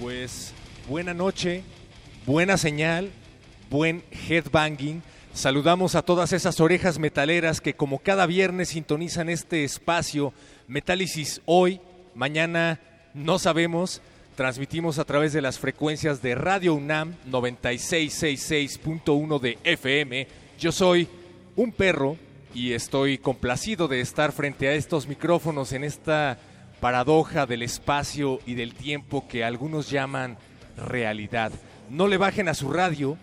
Pues buena noche, buena señal, buen headbanging. Saludamos a todas esas orejas metaleras que como cada viernes sintonizan este espacio Metálisis hoy, mañana no sabemos. Transmitimos a través de las frecuencias de Radio UNAM 9666.1 de FM. Yo soy un perro y estoy complacido de estar frente a estos micrófonos en esta paradoja del espacio y del tiempo que algunos llaman realidad. No le bajen a su radio,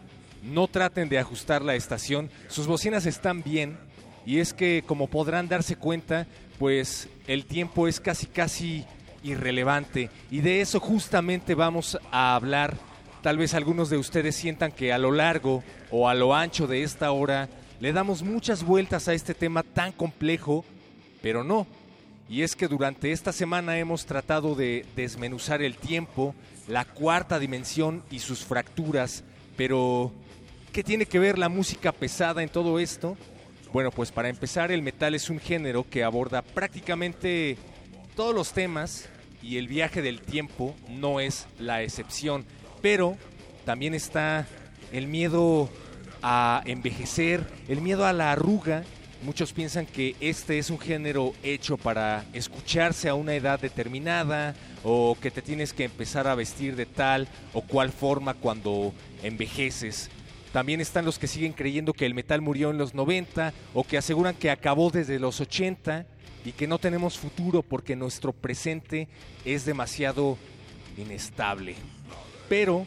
no traten de ajustar la estación, sus bocinas están bien y es que como podrán darse cuenta, pues el tiempo es casi casi irrelevante y de eso justamente vamos a hablar. Tal vez algunos de ustedes sientan que a lo largo o a lo ancho de esta hora le damos muchas vueltas a este tema tan complejo, pero no. Y es que durante esta semana hemos tratado de desmenuzar el tiempo, la cuarta dimensión y sus fracturas, pero ¿qué tiene que ver la música pesada en todo esto? Bueno, pues para empezar, el metal es un género que aborda prácticamente todos los temas y el viaje del tiempo no es la excepción, pero también está el miedo a envejecer, el miedo a la arruga. Muchos piensan que este es un género hecho para escucharse a una edad determinada o que te tienes que empezar a vestir de tal o cual forma cuando envejeces. También están los que siguen creyendo que el metal murió en los 90 o que aseguran que acabó desde los 80 y que no tenemos futuro porque nuestro presente es demasiado inestable. Pero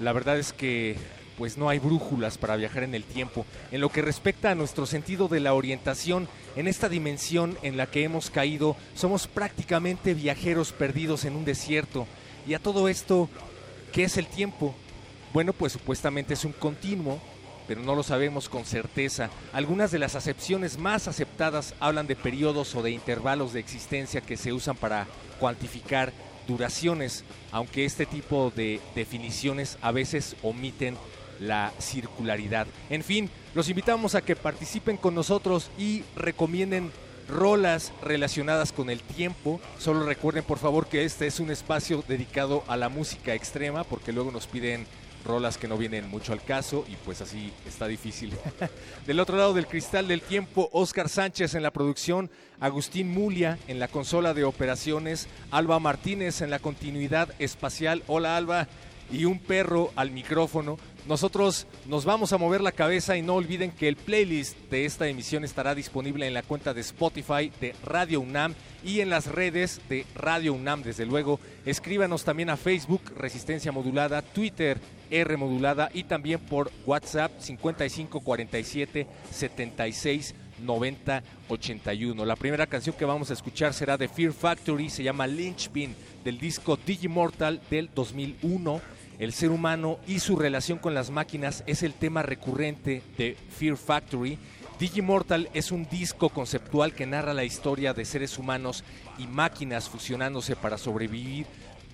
la verdad es que pues no hay brújulas para viajar en el tiempo. En lo que respecta a nuestro sentido de la orientación, en esta dimensión en la que hemos caído, somos prácticamente viajeros perdidos en un desierto. Y a todo esto, ¿qué es el tiempo? Bueno, pues supuestamente es un continuo, pero no lo sabemos con certeza. Algunas de las acepciones más aceptadas hablan de periodos o de intervalos de existencia que se usan para cuantificar duraciones, aunque este tipo de definiciones a veces omiten la circularidad. En fin, los invitamos a que participen con nosotros y recomienden rolas relacionadas con el tiempo. Solo recuerden por favor que este es un espacio dedicado a la música extrema porque luego nos piden rolas que no vienen mucho al caso y pues así está difícil. del otro lado del cristal del tiempo, Oscar Sánchez en la producción, Agustín Mulia en la consola de operaciones, Alba Martínez en la continuidad espacial. Hola Alba. Y un perro al micrófono. Nosotros nos vamos a mover la cabeza y no olviden que el playlist de esta emisión estará disponible en la cuenta de Spotify de Radio UNAM y en las redes de Radio UNAM, desde luego. Escríbanos también a Facebook Resistencia Modulada, Twitter R Modulada y también por WhatsApp 5547 76 90 81. La primera canción que vamos a escuchar será de Fear Factory, se llama Lynchpin del disco Digimortal del 2001. El ser humano y su relación con las máquinas es el tema recurrente de Fear Factory. Digimortal es un disco conceptual que narra la historia de seres humanos y máquinas fusionándose para sobrevivir.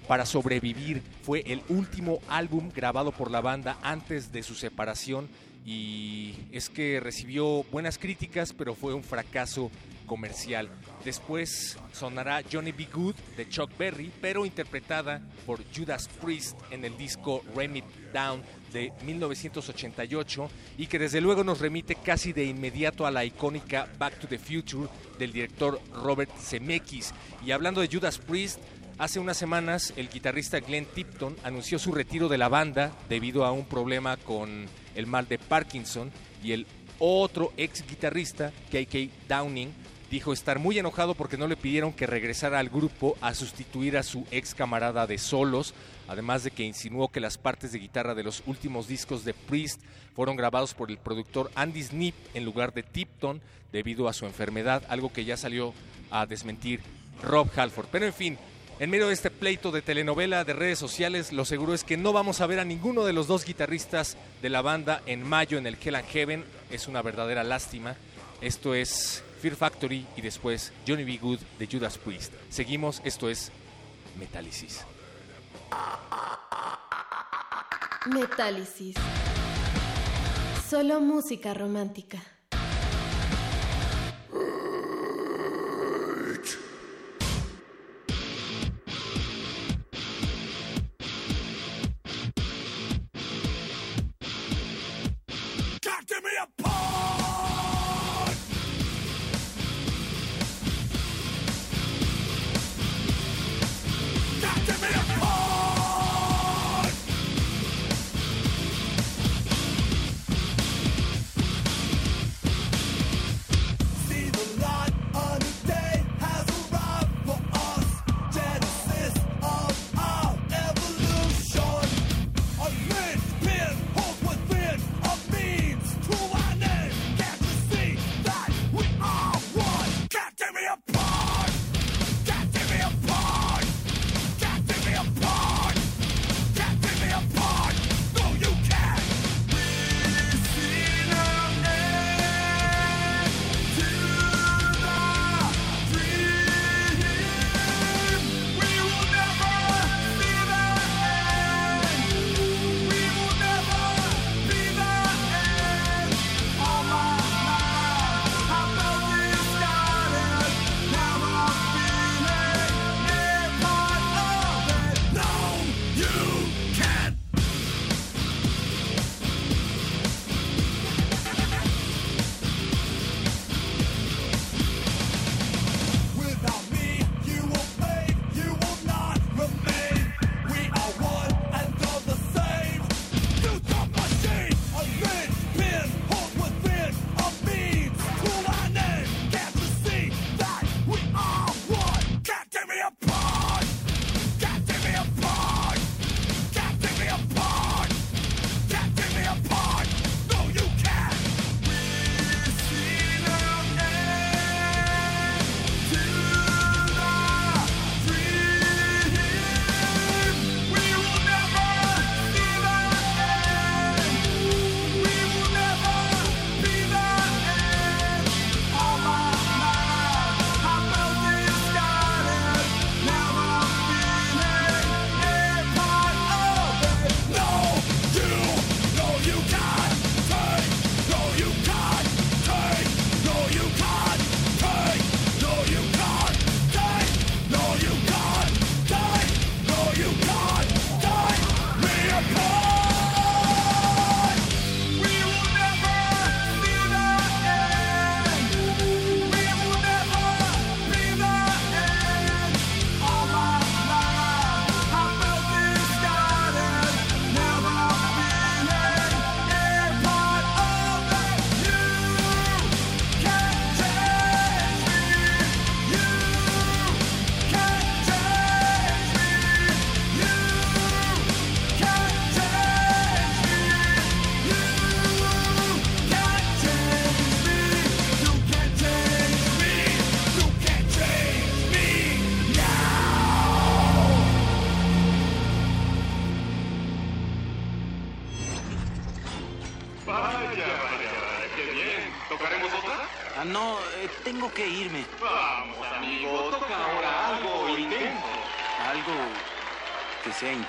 Para sobrevivir fue el último álbum grabado por la banda antes de su separación y es que recibió buenas críticas, pero fue un fracaso comercial. Después sonará Johnny B. Good de Chuck Berry, pero interpretada por Judas Priest en el disco Remit Down de 1988 y que desde luego nos remite casi de inmediato a la icónica Back to the Future del director Robert Zemeckis. Y hablando de Judas Priest, Hace unas semanas el guitarrista Glenn Tipton anunció su retiro de la banda debido a un problema con el mal de Parkinson y el otro ex guitarrista, KK Downing, dijo estar muy enojado porque no le pidieron que regresara al grupo a sustituir a su ex camarada de solos, además de que insinuó que las partes de guitarra de los últimos discos de Priest fueron grabados por el productor Andy Snip en lugar de Tipton debido a su enfermedad, algo que ya salió a desmentir Rob Halford. Pero en fin, en medio de este pleito de telenovela de redes sociales, lo seguro es que no vamos a ver a ninguno de los dos guitarristas de la banda en mayo en el Hell and Heaven. Es una verdadera lástima. Esto es Fear Factory y después Johnny B. Good de Judas Priest. Seguimos, esto es Metálisis. Metálisis. Solo música romántica.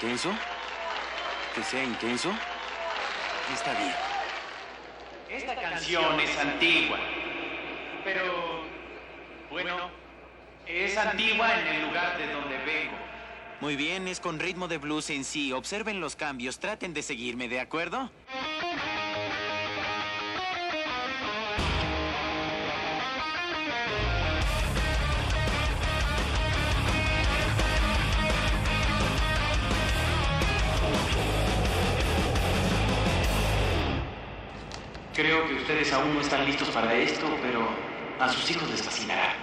Intenso? ¿Que sea intenso? Está bien. Esta canción es antigua. Pero, bueno, es antigua en el lugar de donde vengo. Muy bien, es con ritmo de blues en sí. Observen los cambios, traten de seguirme, ¿de acuerdo? Ustedes aún no están listos para esto, pero a sus hijos les fascinará.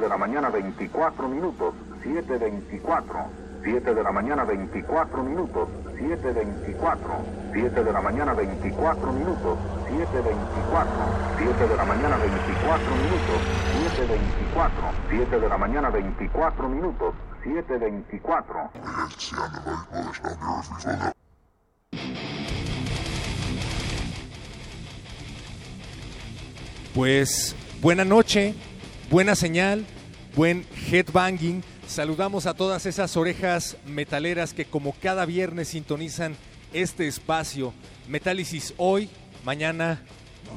7 de la mañana 24 minutos, 7.24. 7 de la mañana 24 minutos, 7.24. 7 de la mañana 24 minutos, 7.24. 7 de la mañana 24 minutos, 7.24. 7 de la mañana 24 minutos, 7.24. Pues buena noche, buena señal, buen headbanging. Saludamos a todas esas orejas metaleras que como cada viernes sintonizan este espacio. Metálisis hoy, mañana,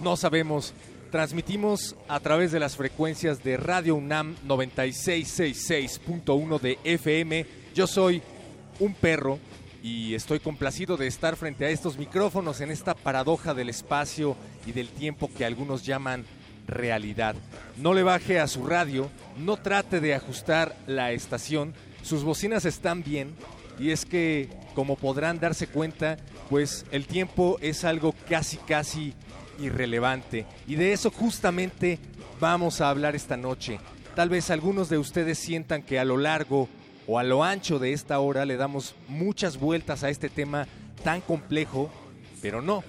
no sabemos. Transmitimos a través de las frecuencias de Radio UNAM 9666.1 de FM. Yo soy un perro y estoy complacido de estar frente a estos micrófonos en esta paradoja del espacio y del tiempo que algunos llaman realidad. No le baje a su radio, no trate de ajustar la estación, sus bocinas están bien y es que, como podrán darse cuenta, pues el tiempo es algo casi casi irrelevante y de eso justamente vamos a hablar esta noche. Tal vez algunos de ustedes sientan que a lo largo o a lo ancho de esta hora le damos muchas vueltas a este tema tan complejo, pero no.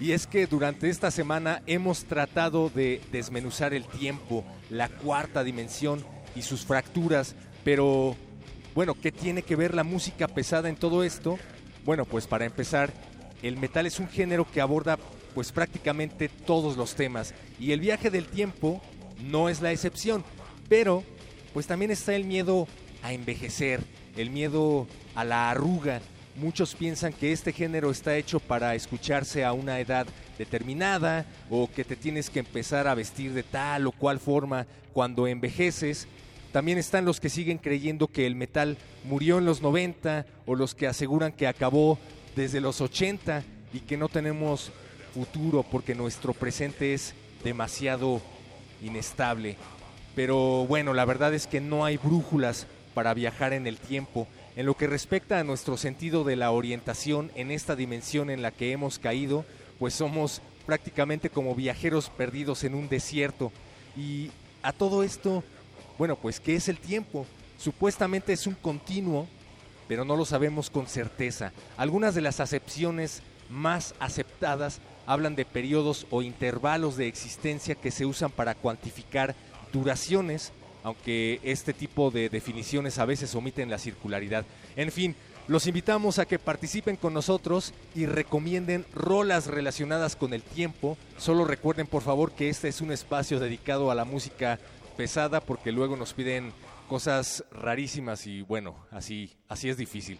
Y es que durante esta semana hemos tratado de desmenuzar el tiempo, la cuarta dimensión y sus fracturas, pero bueno, ¿qué tiene que ver la música pesada en todo esto? Bueno, pues para empezar, el metal es un género que aborda pues prácticamente todos los temas y el viaje del tiempo no es la excepción, pero pues también está el miedo a envejecer, el miedo a la arruga. Muchos piensan que este género está hecho para escucharse a una edad determinada o que te tienes que empezar a vestir de tal o cual forma cuando envejeces. También están los que siguen creyendo que el metal murió en los 90 o los que aseguran que acabó desde los 80 y que no tenemos futuro porque nuestro presente es demasiado inestable. Pero bueno, la verdad es que no hay brújulas para viajar en el tiempo. En lo que respecta a nuestro sentido de la orientación en esta dimensión en la que hemos caído, pues somos prácticamente como viajeros perdidos en un desierto. Y a todo esto, bueno, pues ¿qué es el tiempo? Supuestamente es un continuo, pero no lo sabemos con certeza. Algunas de las acepciones más aceptadas hablan de periodos o intervalos de existencia que se usan para cuantificar duraciones aunque este tipo de definiciones a veces omiten la circularidad. En fin, los invitamos a que participen con nosotros y recomienden rolas relacionadas con el tiempo. Solo recuerden por favor que este es un espacio dedicado a la música pesada porque luego nos piden cosas rarísimas y bueno, así, así es difícil.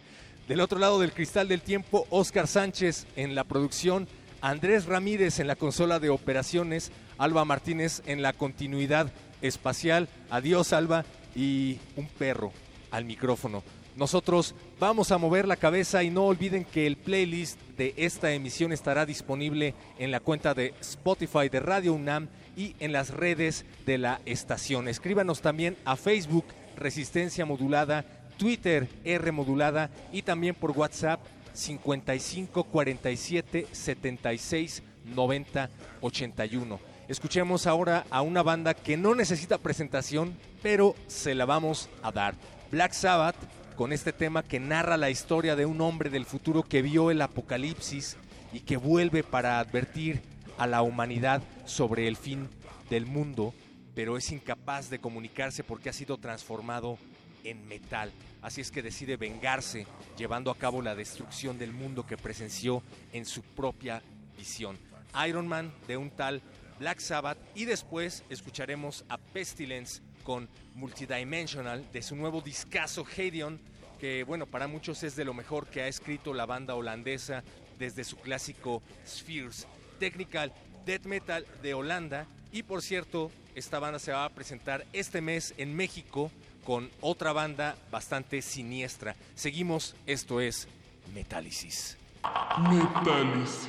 Del otro lado del cristal del tiempo, Oscar Sánchez en la producción, Andrés Ramírez en la consola de operaciones, Alba Martínez en la continuidad espacial. Adiós, Alba. Y un perro al micrófono. Nosotros vamos a mover la cabeza y no olviden que el playlist de esta emisión estará disponible en la cuenta de Spotify de Radio UNAM y en las redes de la estación. Escríbanos también a Facebook Resistencia Modulada, Twitter R Modulada y también por WhatsApp 55 47 76 90 81. Escuchemos ahora a una banda que no necesita presentación, pero se la vamos a dar. Black Sabbath, con este tema que narra la historia de un hombre del futuro que vio el apocalipsis y que vuelve para advertir a la humanidad sobre el fin del mundo, pero es incapaz de comunicarse porque ha sido transformado en metal. Así es que decide vengarse, llevando a cabo la destrucción del mundo que presenció en su propia visión. Iron Man de un tal Black Sabbath y después escucharemos a Pestilence con Multidimensional de su nuevo discazo Hadeon, que bueno, para muchos es de lo mejor que ha escrito la banda holandesa desde su clásico Spheres, Technical Death Metal de Holanda y por cierto, esta banda se va a presentar este mes en México con otra banda bastante siniestra. Seguimos, esto es Metálisis. Metálisis.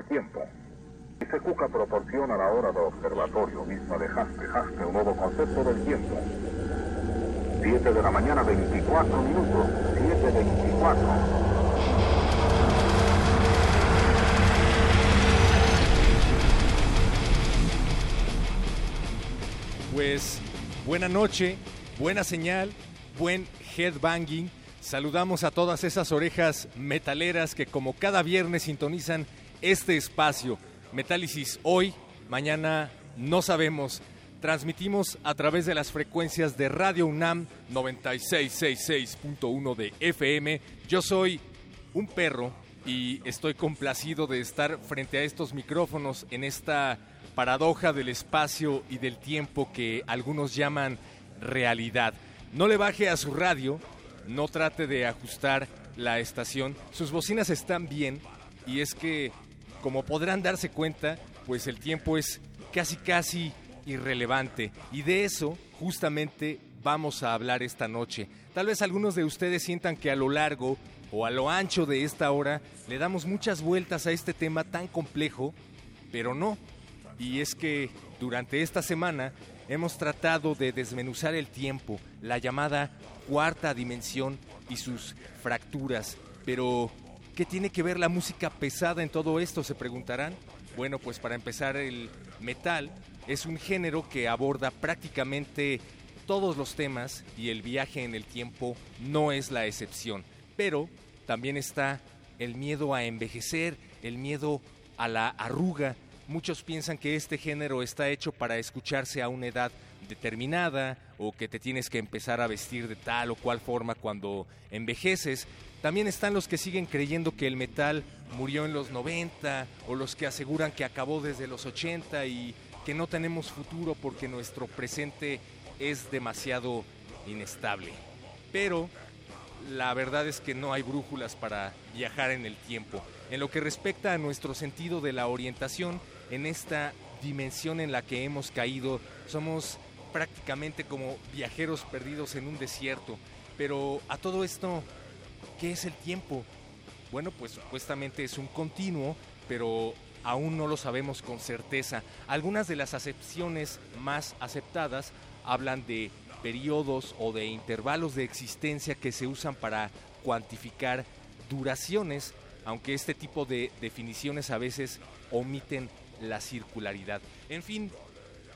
Del tiempo. Y Cuca proporciona la hora de observatorio misma de Haste, Haste, un nuevo concepto del tiempo. 7 de la mañana 24 minutos, 7.24. Pues buena noche, buena señal, buen headbanging. Saludamos a todas esas orejas metaleras que como cada viernes sintonizan este espacio. Metálisis hoy, mañana no sabemos. Transmitimos a través de las frecuencias de Radio UNAM 9666.1 de FM. Yo soy un perro y estoy complacido de estar frente a estos micrófonos en esta paradoja del espacio y del tiempo que algunos llaman realidad. No le baje a su radio, no trate de ajustar la estación. Sus bocinas están bien y es que, como podrán darse cuenta, pues el tiempo es casi casi irrelevante. Y de eso justamente vamos a hablar esta noche. Tal vez algunos de ustedes sientan que a lo largo o a lo ancho de esta hora le damos muchas vueltas a este tema tan complejo, pero no. Y es que durante esta semana hemos tratado de desmenuzar el tiempo, la llamada cuarta dimensión y sus fracturas. Pero, ¿qué tiene que ver la música pesada en todo esto? Se preguntarán. Bueno, pues para empezar, el metal es un género que aborda prácticamente todos los temas y el viaje en el tiempo no es la excepción. Pero también está el miedo a envejecer, el miedo a la arruga. Muchos piensan que este género está hecho para escucharse a una edad determinada o que te tienes que empezar a vestir de tal o cual forma cuando envejeces. También están los que siguen creyendo que el metal murió en los 90 o los que aseguran que acabó desde los 80 y que no tenemos futuro porque nuestro presente es demasiado inestable. Pero la verdad es que no hay brújulas para viajar en el tiempo. En lo que respecta a nuestro sentido de la orientación, en esta dimensión en la que hemos caído, somos prácticamente como viajeros perdidos en un desierto. Pero a todo esto, ¿qué es el tiempo? Bueno, pues supuestamente es un continuo, pero aún no lo sabemos con certeza. Algunas de las acepciones más aceptadas hablan de periodos o de intervalos de existencia que se usan para cuantificar duraciones, aunque este tipo de definiciones a veces omiten la circularidad. En fin,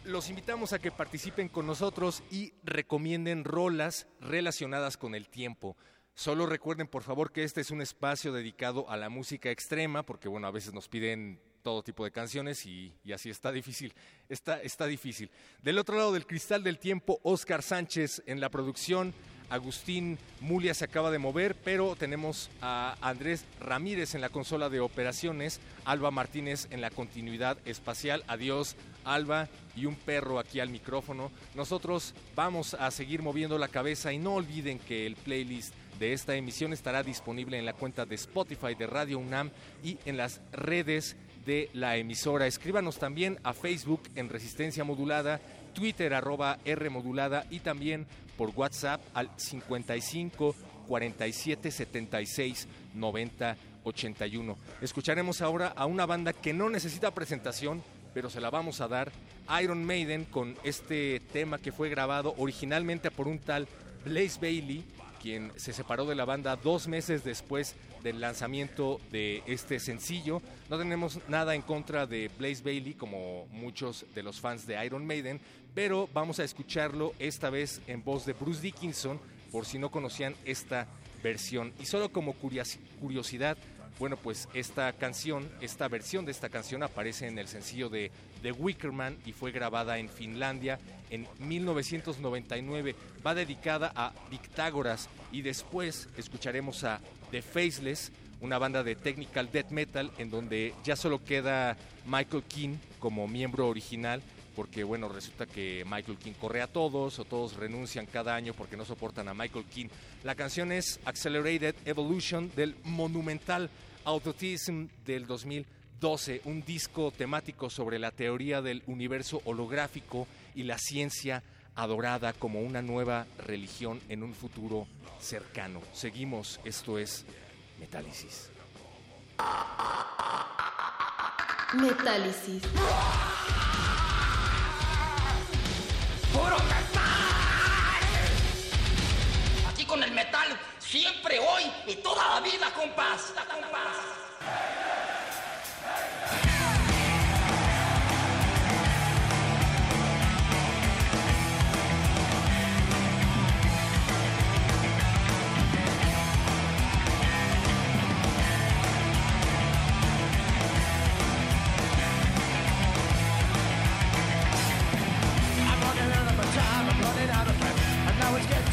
los invitamos a que participen con nosotros y recomienden rolas relacionadas con el tiempo. Solo recuerden por favor que este es un espacio dedicado a la música extrema, porque bueno, a veces nos piden todo tipo de canciones y, así está difícil, está, está difícil. Del otro lado del cristal del tiempo, Oscar Sánchez en la producción, Agustín Mulia se acaba de mover, pero tenemos a Andrés Ramírez en la consola de operaciones, Alba Martínez en la continuidad espacial, adiós Alba y un perro aquí al micrófono. Nosotros vamos a seguir moviendo la cabeza y no olviden que el playlist de esta emisión estará disponible en la cuenta de Spotify de Radio UNAM y en las redes de la emisora. Escríbanos también a Facebook en Resistencia Modulada, Twitter arroba R Modulada y también por WhatsApp al 55 47 76 90 81. Escucharemos ahora a una banda que no necesita presentación, pero se la vamos a dar. Iron Maiden con este tema que fue grabado originalmente por un tal Blaze Bailey quien se separó de la banda dos meses después del lanzamiento de este sencillo. No tenemos nada en contra de Blaze Bailey, como muchos de los fans de Iron Maiden, pero vamos a escucharlo esta vez en voz de Bruce Dickinson, por si no conocían esta versión. Y solo como curiosidad, bueno, pues esta canción, esta versión de esta canción aparece en el sencillo de The Wickerman y fue grabada en Finlandia en 1999. Va dedicada a Victágoras y después escucharemos a The Faceless, una banda de technical death metal en donde ya solo queda Michael King como miembro original porque bueno, resulta que Michael King corre a todos o todos renuncian cada año porque no soportan a Michael King. La canción es Accelerated Evolution del monumental Autotism del 2012, un disco temático sobre la teoría del universo holográfico y la ciencia adorada como una nueva religión en un futuro cercano. Seguimos, esto es Metálisis. Metálisis. ¡Puro Aquí con el metal Siempre, hoy y toda la vida, compás. compás.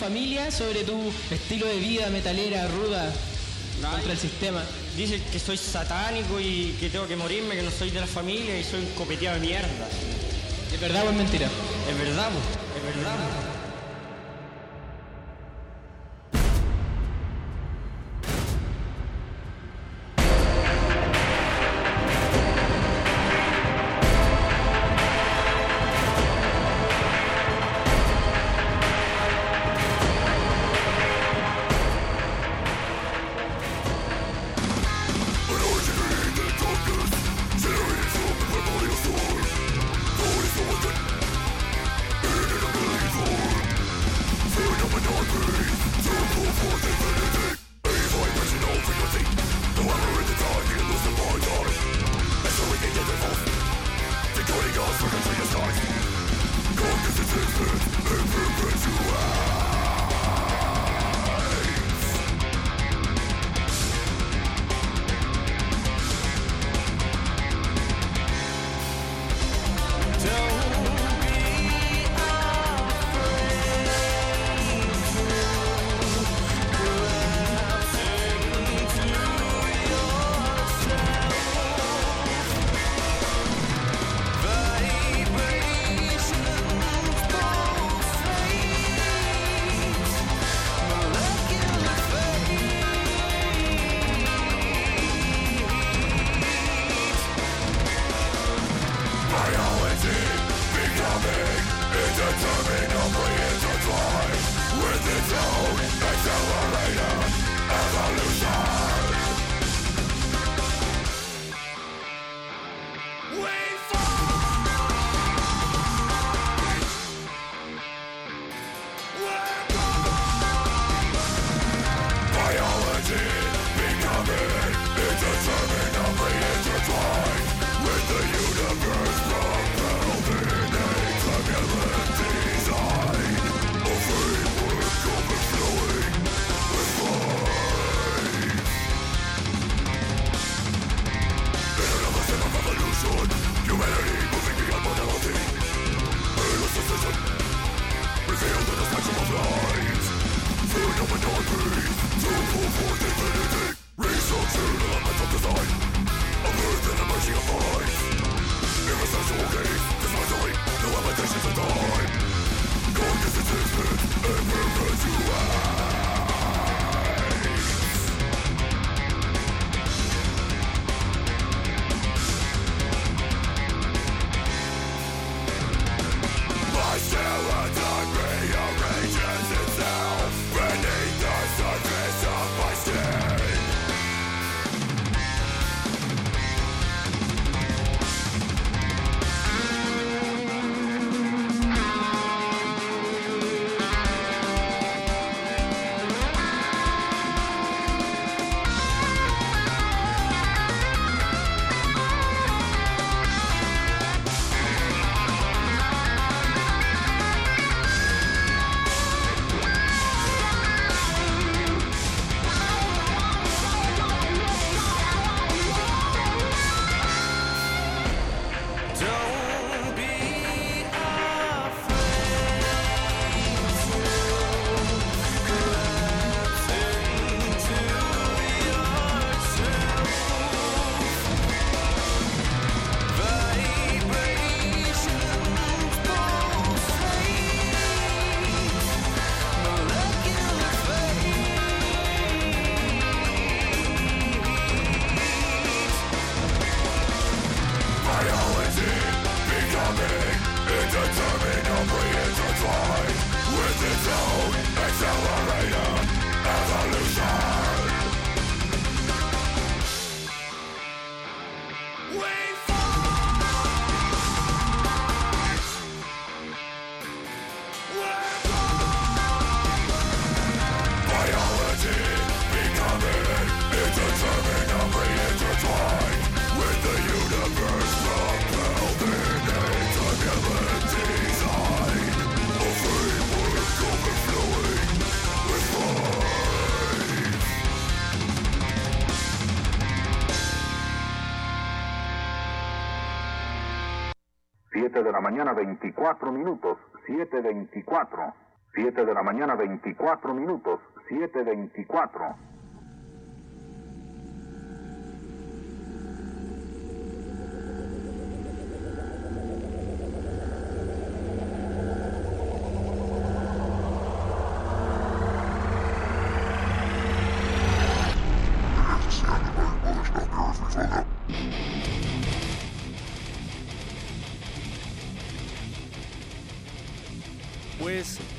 familia sobre tu estilo de vida metalera, ruda, contra el sistema? Dice que soy satánico y que tengo que morirme, que no soy de la familia y soy un copeteado de mierda. ¿Es verdad o es mentira? Es verdad, es mañana 24 minutos, 7.24. 7 de la mañana 24 minutos, 7.24.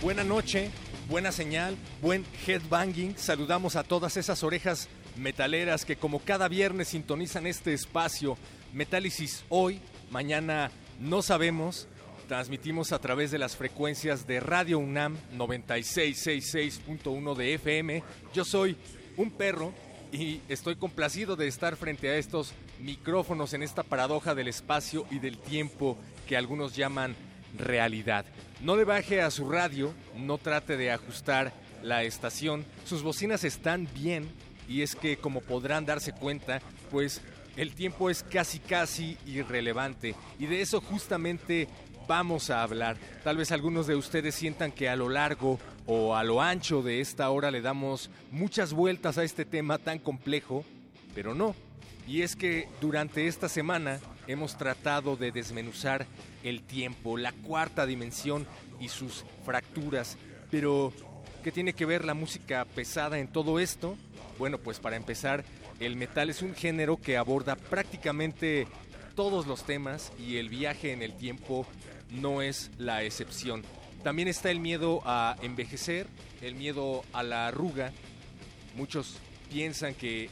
buena noche, buena señal, buen headbanging. Saludamos a todas esas orejas metaleras que como cada viernes sintonizan este espacio. Metálisis hoy, mañana no sabemos. Transmitimos a través de las frecuencias de Radio UNAM 9666.1 de FM. Yo soy un perro y estoy complacido de estar frente a estos micrófonos en esta paradoja del espacio y del tiempo que algunos llaman realidad. No le baje a su radio, no trate de ajustar la estación, sus bocinas están bien y es que como podrán darse cuenta, pues el tiempo es casi casi irrelevante y de eso justamente vamos a hablar. Tal vez algunos de ustedes sientan que a lo largo o a lo ancho de esta hora le damos muchas vueltas a este tema tan complejo, pero no. Y es que durante esta semana hemos tratado de desmenuzar el tiempo, la cuarta dimensión y sus fracturas. Pero, ¿qué tiene que ver la música pesada en todo esto? Bueno, pues para empezar, el metal es un género que aborda prácticamente todos los temas y el viaje en el tiempo no es la excepción. También está el miedo a envejecer, el miedo a la arruga. Muchos piensan que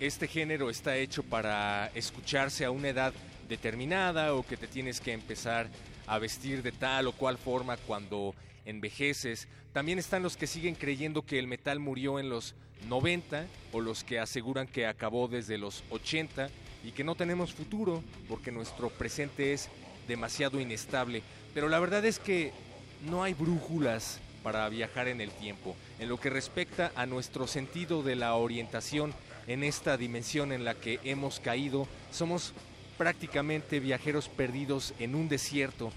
este género está hecho para escucharse a una edad determinada o que te tienes que empezar a vestir de tal o cual forma cuando envejeces. También están los que siguen creyendo que el metal murió en los 90 o los que aseguran que acabó desde los 80 y que no tenemos futuro porque nuestro presente es demasiado inestable. Pero la verdad es que no hay brújulas para viajar en el tiempo. En lo que respecta a nuestro sentido de la orientación en esta dimensión en la que hemos caído, somos prácticamente viajeros perdidos en un desierto.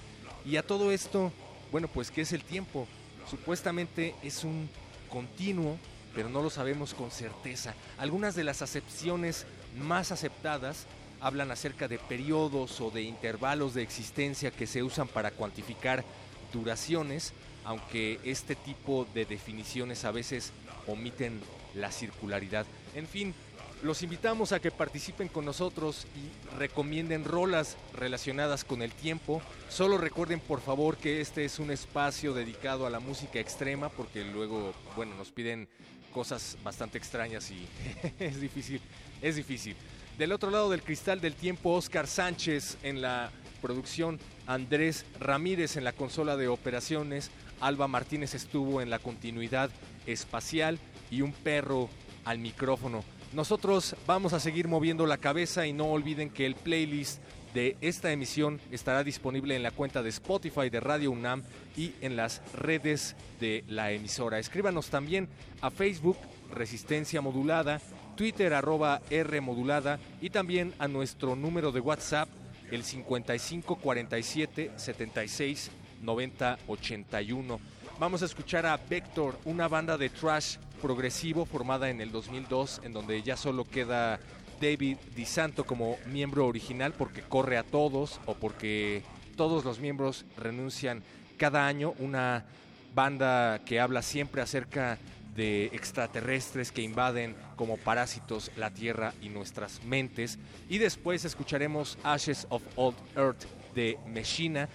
Y a todo esto, bueno, pues ¿qué es el tiempo? Supuestamente es un continuo, pero no lo sabemos con certeza. Algunas de las acepciones más aceptadas hablan acerca de periodos o de intervalos de existencia que se usan para cuantificar duraciones, aunque este tipo de definiciones a veces omiten la circularidad. En fin, los invitamos a que participen con nosotros y recomienden rolas relacionadas con el tiempo. Solo recuerden por favor que este es un espacio dedicado a la música extrema porque luego, bueno, nos piden cosas bastante extrañas y es difícil, es difícil. Del otro lado del cristal del tiempo, Oscar Sánchez en la producción, Andrés Ramírez en la consola de operaciones, Alba Martínez estuvo en la continuidad espacial y un perro al micrófono. Nosotros vamos a seguir moviendo la cabeza y no olviden que el playlist de esta emisión estará disponible en la cuenta de Spotify de Radio UNAM y en las redes de la emisora. Escríbanos también a Facebook Resistencia Modulada, Twitter arroba R Modulada y también a nuestro número de WhatsApp el 55 47 76 90 81. Vamos a escuchar a Vector, una banda de trash progresivo formada en el 2002, en donde ya solo queda David DiSanto como miembro original porque corre a todos o porque todos los miembros renuncian cada año. Una banda que habla siempre acerca de extraterrestres que invaden como parásitos la Tierra y nuestras mentes. Y después escucharemos Ashes of Old Earth de Meshina,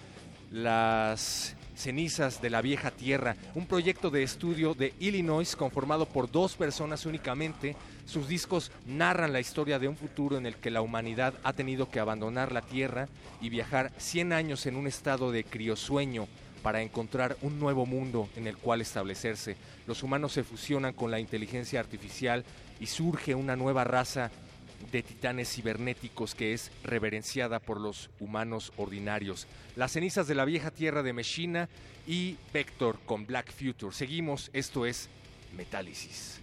las cenizas de la vieja tierra, un proyecto de estudio de Illinois conformado por dos personas únicamente. Sus discos narran la historia de un futuro en el que la humanidad ha tenido que abandonar la tierra y viajar 100 años en un estado de criosueño para encontrar un nuevo mundo en el cual establecerse. Los humanos se fusionan con la inteligencia artificial y surge una nueva raza de titanes cibernéticos que es reverenciada por los humanos ordinarios. Las cenizas de la vieja tierra de Meshina y Vector con Black Future. Seguimos, esto es Metálisis.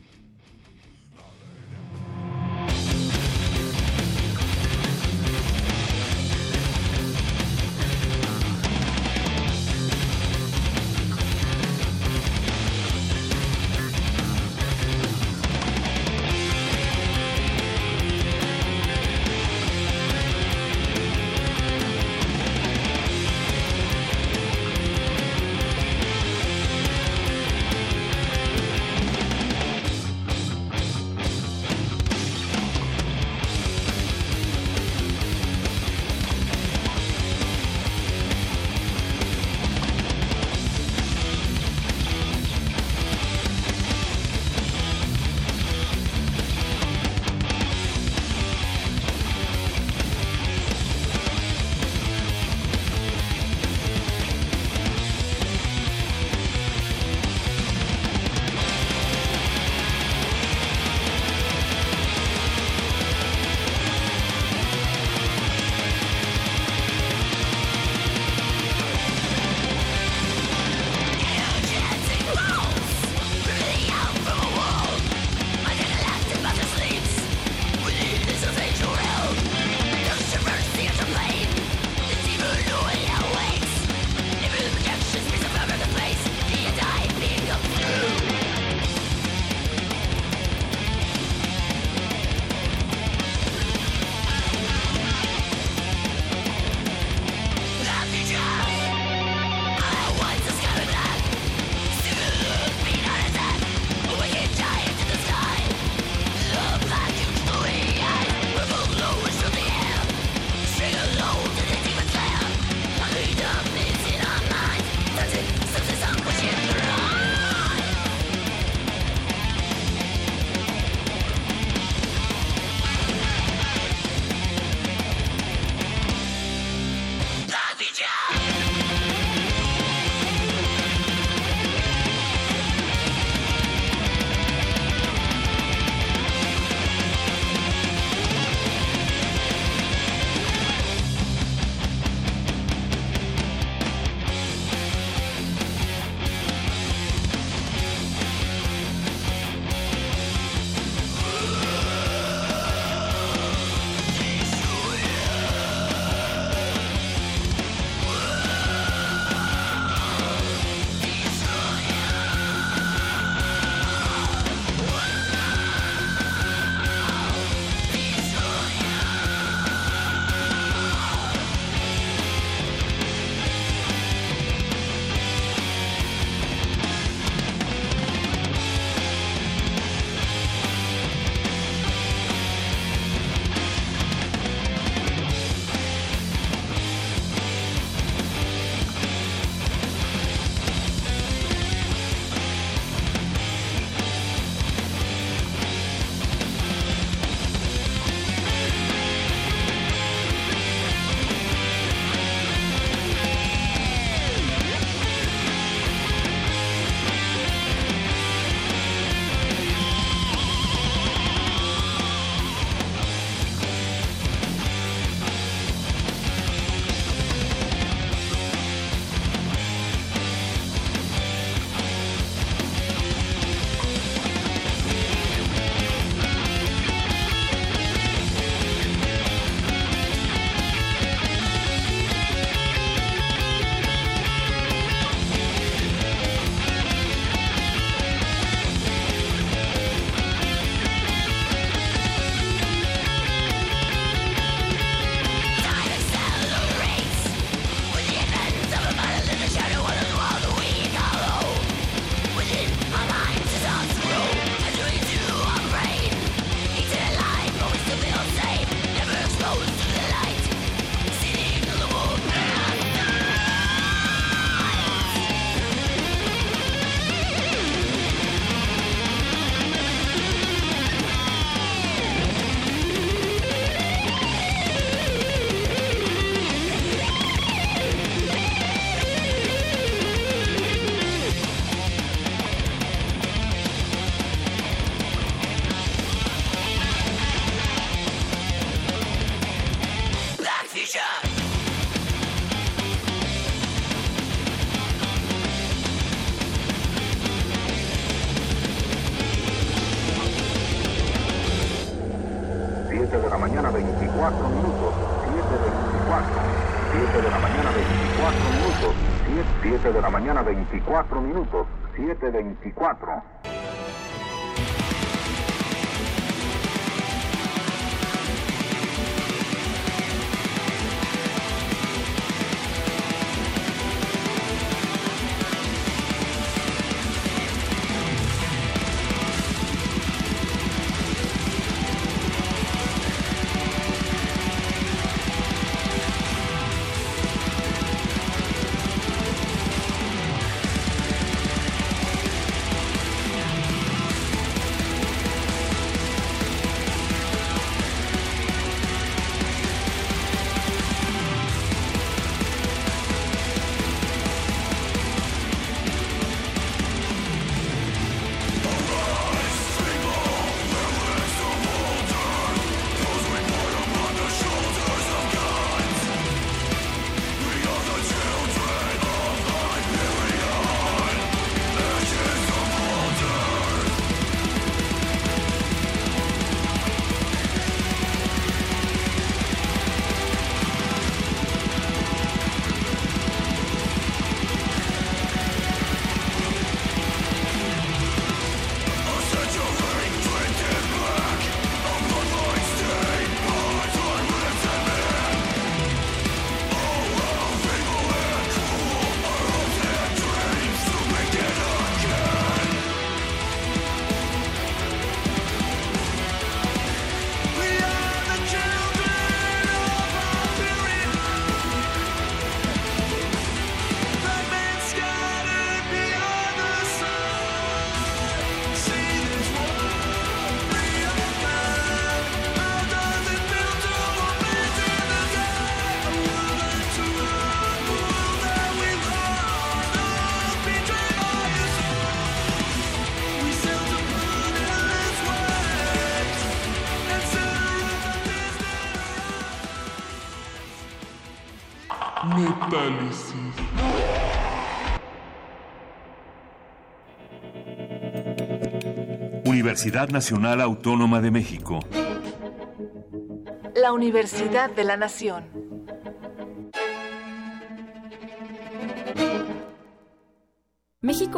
Universidad Nacional Autónoma de México. La Universidad de la Nación.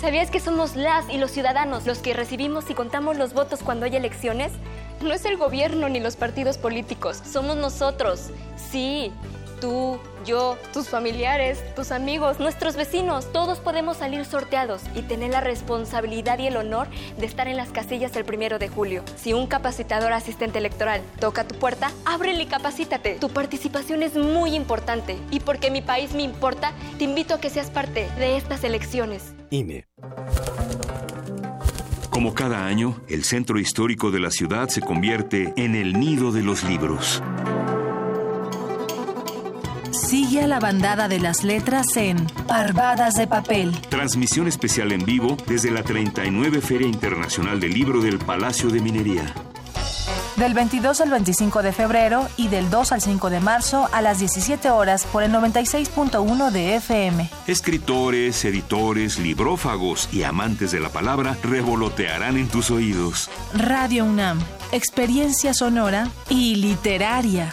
¿Sabías que somos las y los ciudadanos los que recibimos y contamos los votos cuando hay elecciones? No es el gobierno ni los partidos políticos, somos nosotros. Sí, tú, yo, tus familiares, tus amigos, nuestros vecinos, todos podemos salir sorteados y tener la responsabilidad y el honor de estar en las casillas el primero de julio. Si un capacitador asistente electoral toca tu puerta, ábrele y capacítate. Tu participación es muy importante y porque mi país me importa, te invito a que seas parte de estas elecciones. INE. Como cada año, el centro histórico de la ciudad se convierte en el nido de los libros. Sigue a la bandada de las letras en Parvadas de Papel. Transmisión especial en vivo desde la 39 Feria Internacional del Libro del Palacio de Minería. Del 22 al 25 de febrero y del 2 al 5 de marzo a las 17 horas por el 96.1 de FM. Escritores, editores, librófagos y amantes de la palabra revolotearán en tus oídos. Radio UNAM, experiencia sonora y literaria.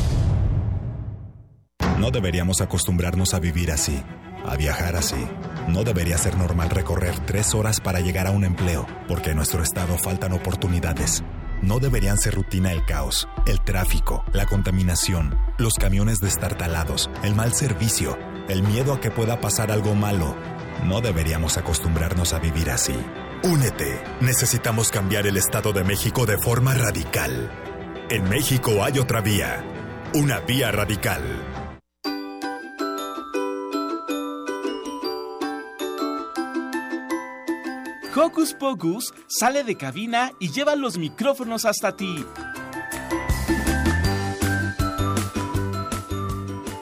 No deberíamos acostumbrarnos a vivir así a viajar así, No debería ser normal recorrer tres horas para llegar a un empleo, porque en nuestro estado faltan oportunidades. No deberían ser rutina el caos, el tráfico, la contaminación, los camiones destartalados, el mal servicio, el miedo a que pueda pasar algo malo. No deberíamos acostumbrarnos a vivir así. Únete. Necesitamos cambiar el Estado de México de forma radical. En México hay otra vía. Una vía radical. Hocus Pocus sale de cabina y lleva los micrófonos hasta ti.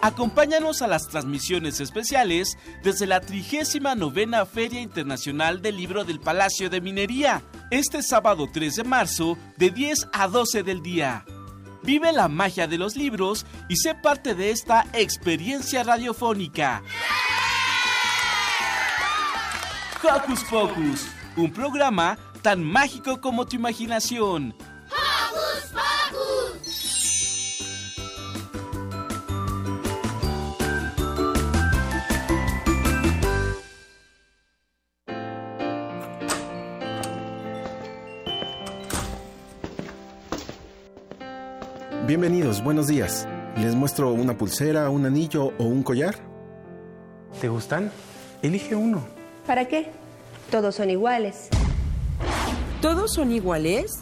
Acompáñanos a las transmisiones especiales desde la 39 Feria Internacional del Libro del Palacio de Minería, este sábado 3 de marzo, de 10 a 12 del día. Vive la magia de los libros y sé parte de esta experiencia radiofónica. Hocus Pocus, un programa tan mágico como tu imaginación. ¡Hocus Pocus! Bienvenidos, buenos días. ¿Les muestro una pulsera, un anillo o un collar? ¿Te gustan? Elige uno. ¿Para qué? Todos son iguales. ¿Todos son iguales?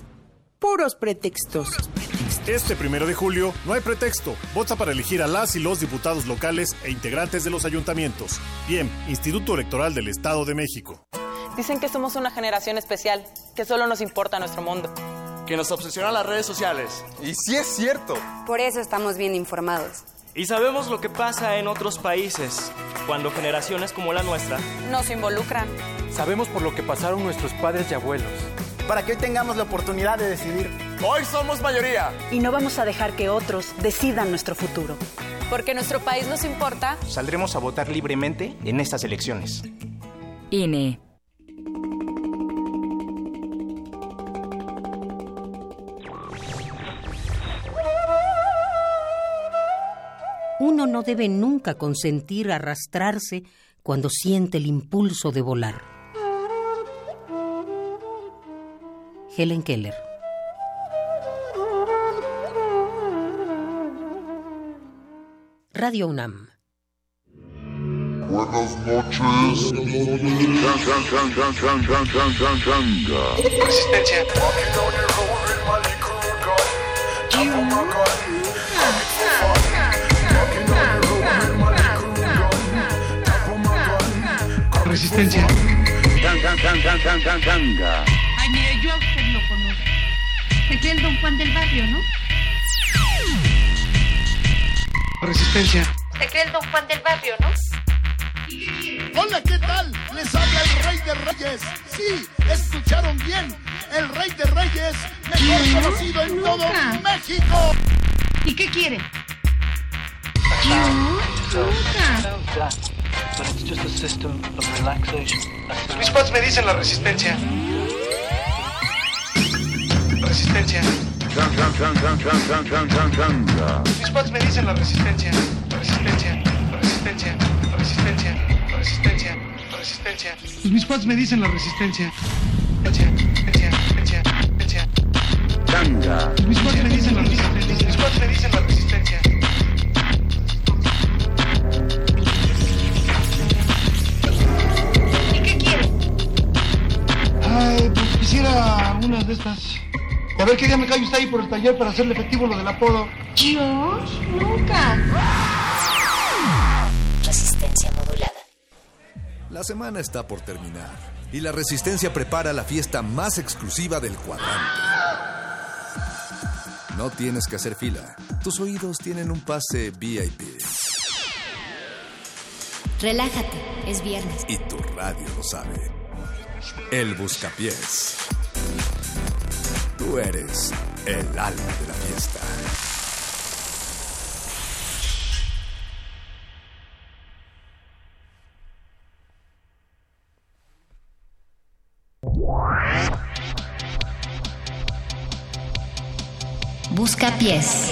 Puros pretextos. Este primero de julio no hay pretexto. Vota para elegir a las y los diputados locales e integrantes de los ayuntamientos. Bien, Instituto Electoral del Estado de México. Dicen que somos una generación especial, que solo nos importa nuestro mundo. Que nos obsesionan las redes sociales. Y sí es cierto. Por eso estamos bien informados. Y sabemos lo que pasa en otros países, cuando generaciones como la nuestra nos involucran. Sabemos por lo que pasaron nuestros padres y abuelos. Para que hoy tengamos la oportunidad de decidir. Hoy somos mayoría. Y no vamos a dejar que otros decidan nuestro futuro. Porque nuestro país nos importa. Saldremos a votar libremente en estas elecciones. INE. Uno no debe nunca consentir arrastrarse cuando siente el impulso de volar. Helen Keller. Radio UNAM. Buenas noches. Resistencia. Resistencia. Es el don Juan del barrio, ¿no? Resistencia. Es el don Juan del barrio, ¿no? Hola, ¿qué tal? Les habla el Rey de Reyes. Sí, escucharon bien. El Rey de Reyes, mejor conocido en todo México. ¿Y qué quiere? Mis pads me dicen la resistencia. Resistencia. Mis pads me dicen la resistencia. Resistencia. Resistencia. Resistencia. Resistencia. Resistencia. Pues mis pads me dicen la resistencia. Resistencia. Resistencia. Resistencia. Pues mis pads me dicen la resistencia. Mis pads me dicen la resistencia. ¿Y qué quiere? Ay, pues quisiera una de estas. A ver qué día me cae usted ahí por el taller para hacerle efectivo lo del apodo. Yo nunca. Resistencia modulada. La semana está por terminar y la Resistencia prepara la fiesta más exclusiva del cuadrante. No tienes que hacer fila. Tus oídos tienen un pase VIP. Relájate, es viernes. Y tu radio lo sabe. El Buscapiés. Tú eres el alma de la fiesta. Busca pies.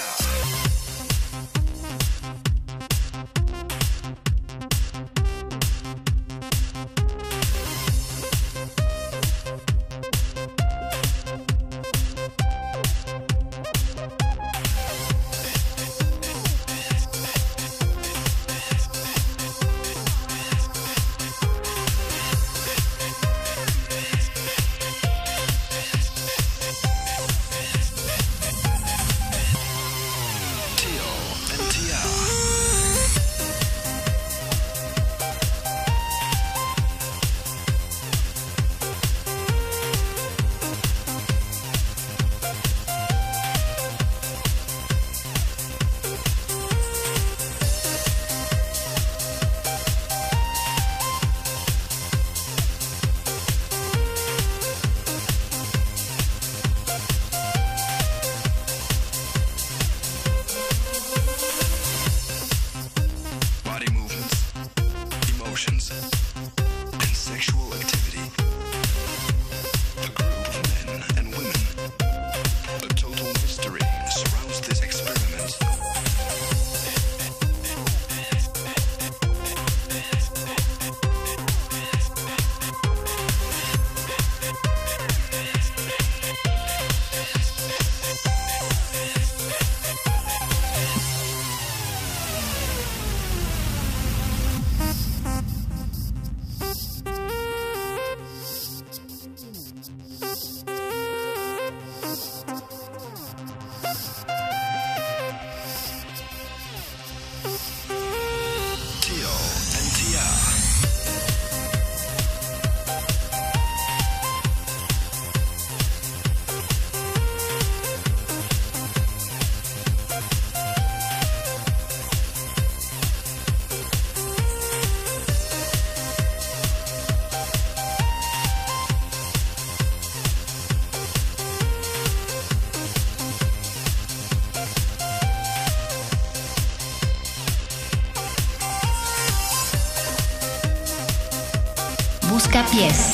And pies.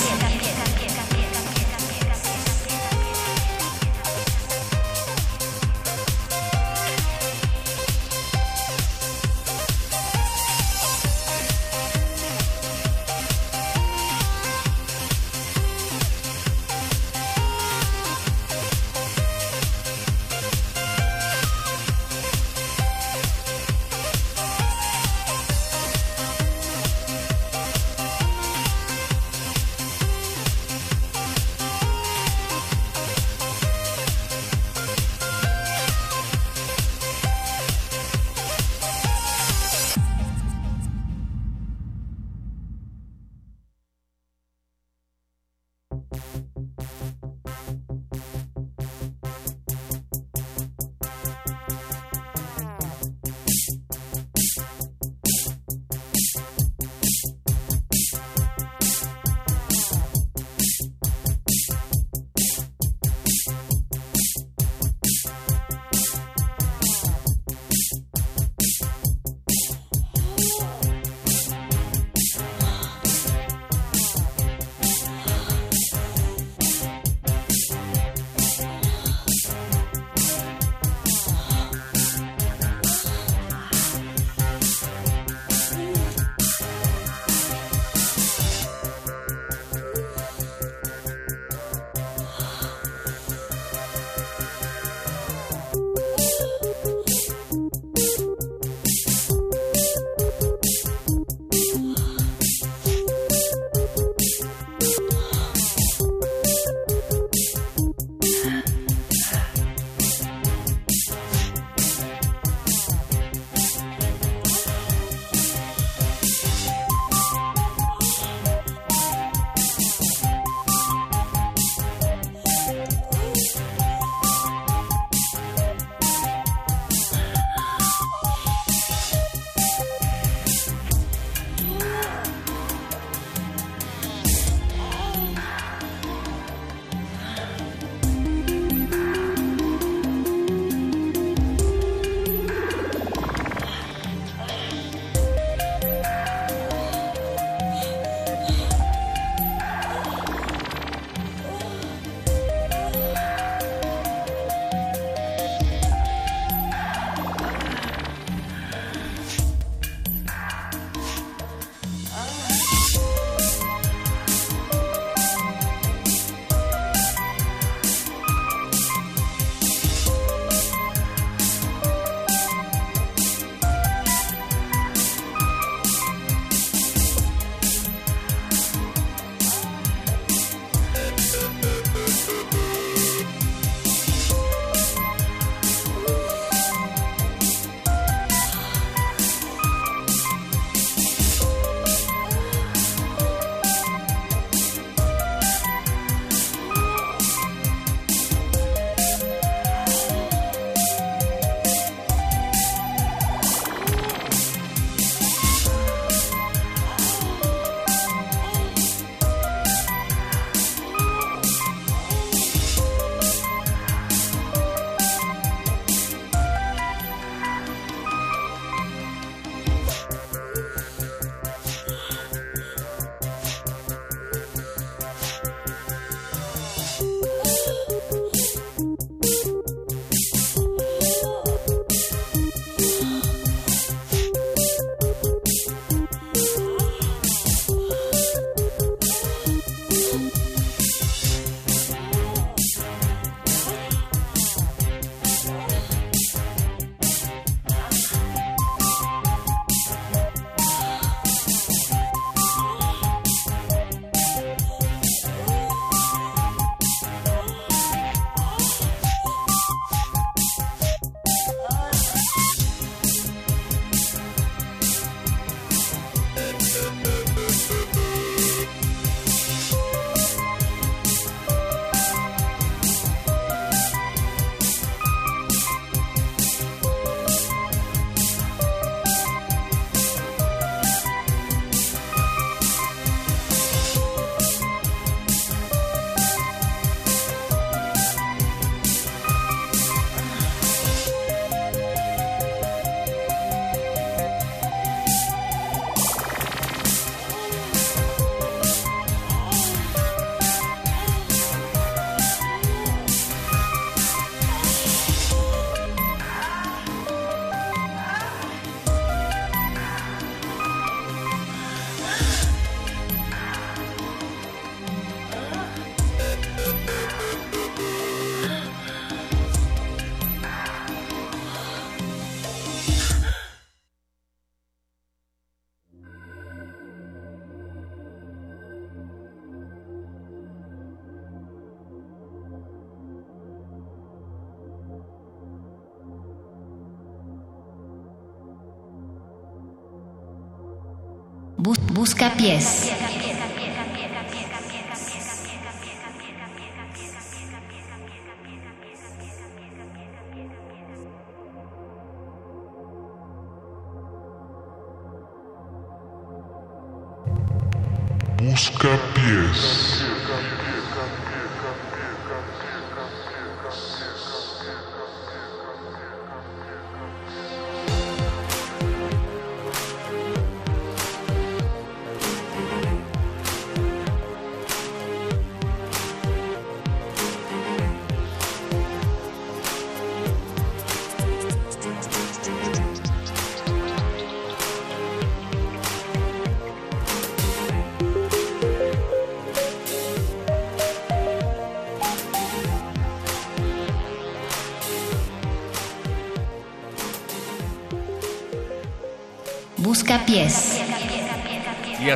Busca pies.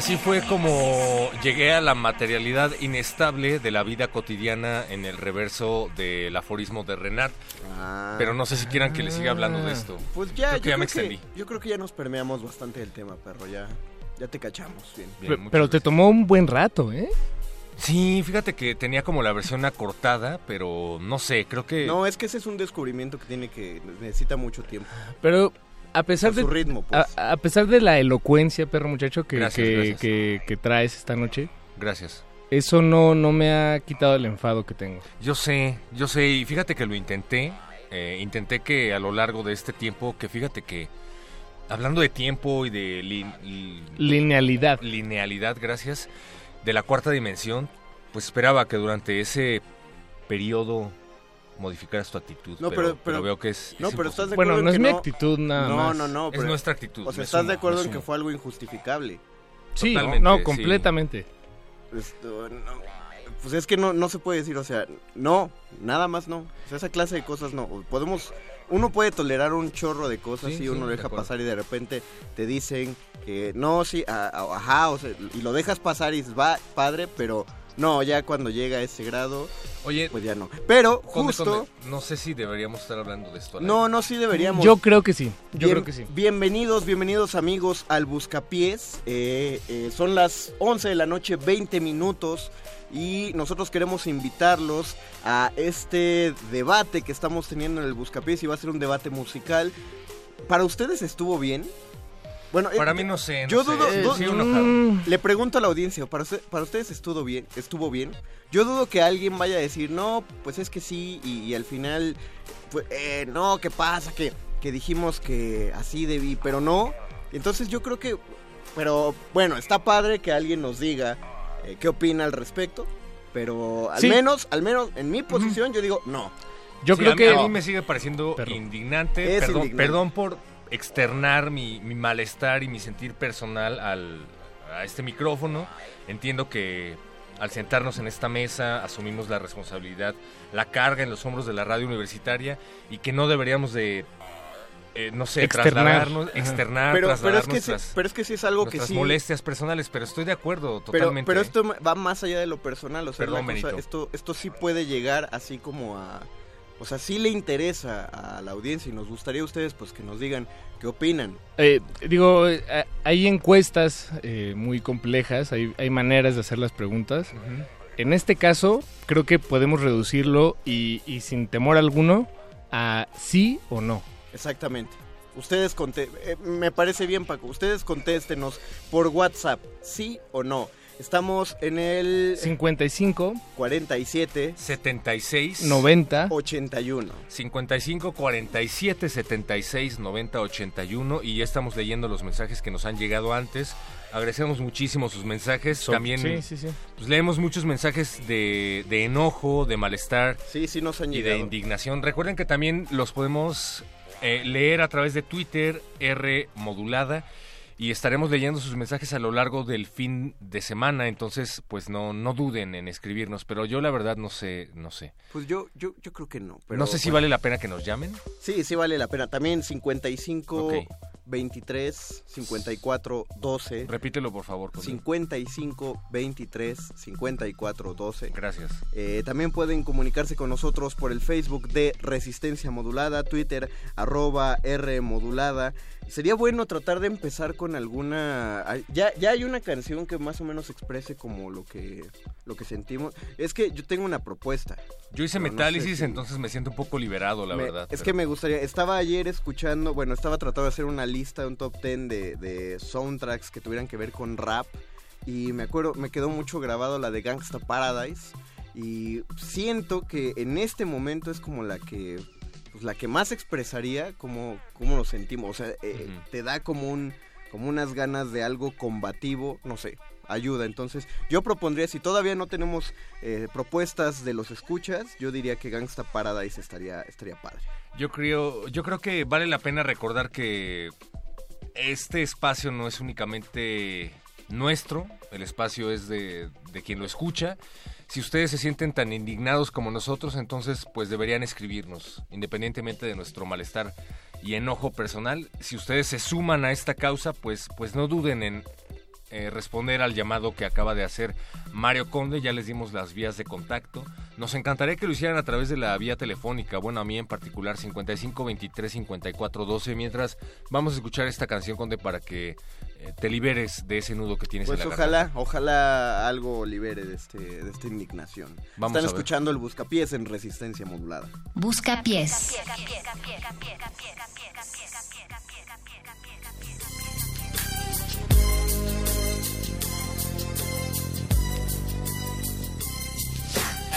Así fue como llegué a la materialidad inestable de la vida cotidiana en el reverso del aforismo de Renat. Pero no sé si quieran que le siga hablando de esto. Pues ya, Creo yo, que ya me creo que, extendí. yo creo que ya nos permeamos bastante del tema, perro. Ya, ya te cachamos bien. Bien, Pero te tomó un buen rato, ¿eh? Sí, fíjate que tenía como la versión acortada, pero no sé, creo que... No, es que ese es un descubrimiento que tiene que necesita mucho tiempo. Pero a pesar de su ritmo, pues. a, a pesar de la elocuencia, perro muchacho, que, Gracias, que, gracias. que- que traes esta noche, Gracias. eso no, no me ha quitado el enfado que tengo. Yo sé, yo sé, y fíjate que lo intenté. eh, intenté que a lo largo de este tiempo, que fíjate que, hablando de tiempo y de lin- li- Linealidad. linealidad, gracias, de la cuarta dimensión, pues esperaba que durante ese periodo modificaras tu actitud. No, pero, pero- pero pero- veo que es. No, es pero estás de Bueno, acuerdo no en es que mi no... actitud nada no, más. No, no, Es nuestra actitud, O sea, ¿estás sumo, de acuerdo en que fue algo injustificable? Sí, Totalmente, no, sí. completamente. Esto, no, pues es que no, no se puede decir, o sea, no, nada más no. O sea, esa clase de cosas no. Podemos, uno puede tolerar un chorro de cosas Sí, y sí, uno lo de deja pasar y de repente te dicen que no, sí, a- a- ajá, o sea, y lo dejas pasar y va, padre, pero no, ya cuando llega a ese grado, Oye, pues ya no. Pero Conde, justo, Conde, no sé si deberíamos estar hablando de esto. no, no, sí deberíamos. Yo creo que sí. Yo Bien- creo que sí. Bienvenidos, bienvenidos amigos al Buscapiés. Eh, eh, son las 11 de la noche, 20 minutos. Y nosotros queremos invitarlos a este debate que estamos teniendo en el Buscapiés. Y va a ser un debate musical. ¿Para ustedes estuvo bien? Bueno, Para eh, mí no sé. no yo sé, dudo, sí, enojado. le pregunto a la audiencia, ¿para, usted- para ustedes estuvo bien? ¿Estuvo bien? Yo dudo que alguien vaya a decir, no, pues es que sí, y, y al final, pues, eh, no, ¿qué pasa? Que, que dijimos que así debí, pero no. Entonces yo creo que, pero bueno, está padre que alguien nos diga eh, qué opina al respecto, pero al Sí. menos, al menos en mi posición yo digo, no. Yo Sí, creo a mí- que... a mí me sigue pareciendo Perro. indignante. Es perdón, indignante. perdón por externar mi, mi malestar y mi sentir personal al, a este micrófono. Entiendo que al sentarnos en esta mesa asumimos la responsabilidad, la carga en los hombros de la radio universitaria y que no deberíamos de, eh, no sé, Externar. trasladarnos, externar, Pero, pero, trasladar es que sí, nuestras, pero es que sí es algo que sí... molestias personales, pero estoy de acuerdo Pero, totalmente. pero esto va más allá de lo personal, o sea, Perdón, cosa- esto, esto sí puede llegar así como a... O sea, sí le interesa a la audiencia y nos gustaría a ustedes pues que nos digan qué opinan. Eh, digo, eh, hay encuestas eh, muy complejas, hay, hay maneras de hacer las preguntas. En este caso, creo que podemos reducirlo y, y sin temor alguno a sí o no. Exactamente. Ustedes conte eh, me parece bien Paco, ustedes contéstenos por WhatsApp, sí o no. Estamos en el 55, 47 76 90, 81. 55 47 76 90 81 y ya estamos leyendo los mensajes que nos han llegado antes. Agradecemos muchísimo sus mensajes. So- También sí, sí, sí. pues, leemos muchos mensajes de, de enojo, de malestar Sí, sí nos han y de indignación. Recuerden que también los podemos eh, leer a través de Twitter, R modulada. Y estaremos leyendo sus mensajes a lo largo del fin de semana, entonces pues no no duden en escribirnos, pero yo la verdad no sé, no sé. Pues yo yo yo creo que no, pero no sé si bueno. vale la pena que nos llamen. Sí, sí vale la pena. También 55 Ok. 23 54 12. Repítelo, por favor. Conde. 55 23 54 12. Gracias. Eh, también pueden comunicarse con nosotros por el Facebook de Resistencia Modulada, Twitter arroba R Modulada. Sería bueno tratar de empezar con alguna... Ya, ya hay una canción que más o menos exprese como lo que, lo que sentimos. Es que yo tengo una propuesta. Yo hice no metálisis, sé si- entonces me siento un poco liberado, la me- verdad. Es pero- que me gustaría, estaba ayer escuchando, bueno, estaba tratando de hacer una lista, un top 10 de, de soundtracks que tuvieran que ver con rap y me acuerdo, me quedó mucho grabado la de Gangsta Paradise y siento que en este momento es como la que, pues la que más expresaría cómo, cómo nos sentimos, o sea, eh, te da como un, como unas ganas de algo combativo, no sé. Ayuda, entonces yo propondría, si todavía no tenemos eh, propuestas de los escuchas, yo diría que Gangsta Paradise estaría, estaría padre. Yo creo, yo creo que vale la pena recordar que este espacio no es únicamente nuestro, el espacio es de, de quien lo escucha. Si ustedes se sienten tan indignados como nosotros, entonces pues deberían escribirnos, independientemente de nuestro malestar y enojo personal. Si ustedes se suman a esta causa, pues, pues no duden en eh, responder al llamado que acaba de hacer Mario Conde. Ya les dimos las vías de contacto. Nos encantaría que lo hicieran a través de la vía telefónica. Bueno, a mí en particular 55 23 54 12. Mientras vamos a escuchar esta canción, Conde, para que eh, te liberes de ese nudo que tienes Pues en la ojalá, garganta. ojalá algo libere de, este, de esta indignación. Vamos Están a ver. escuchando el Buscapiés en Resistencia Modulada. Busca pies.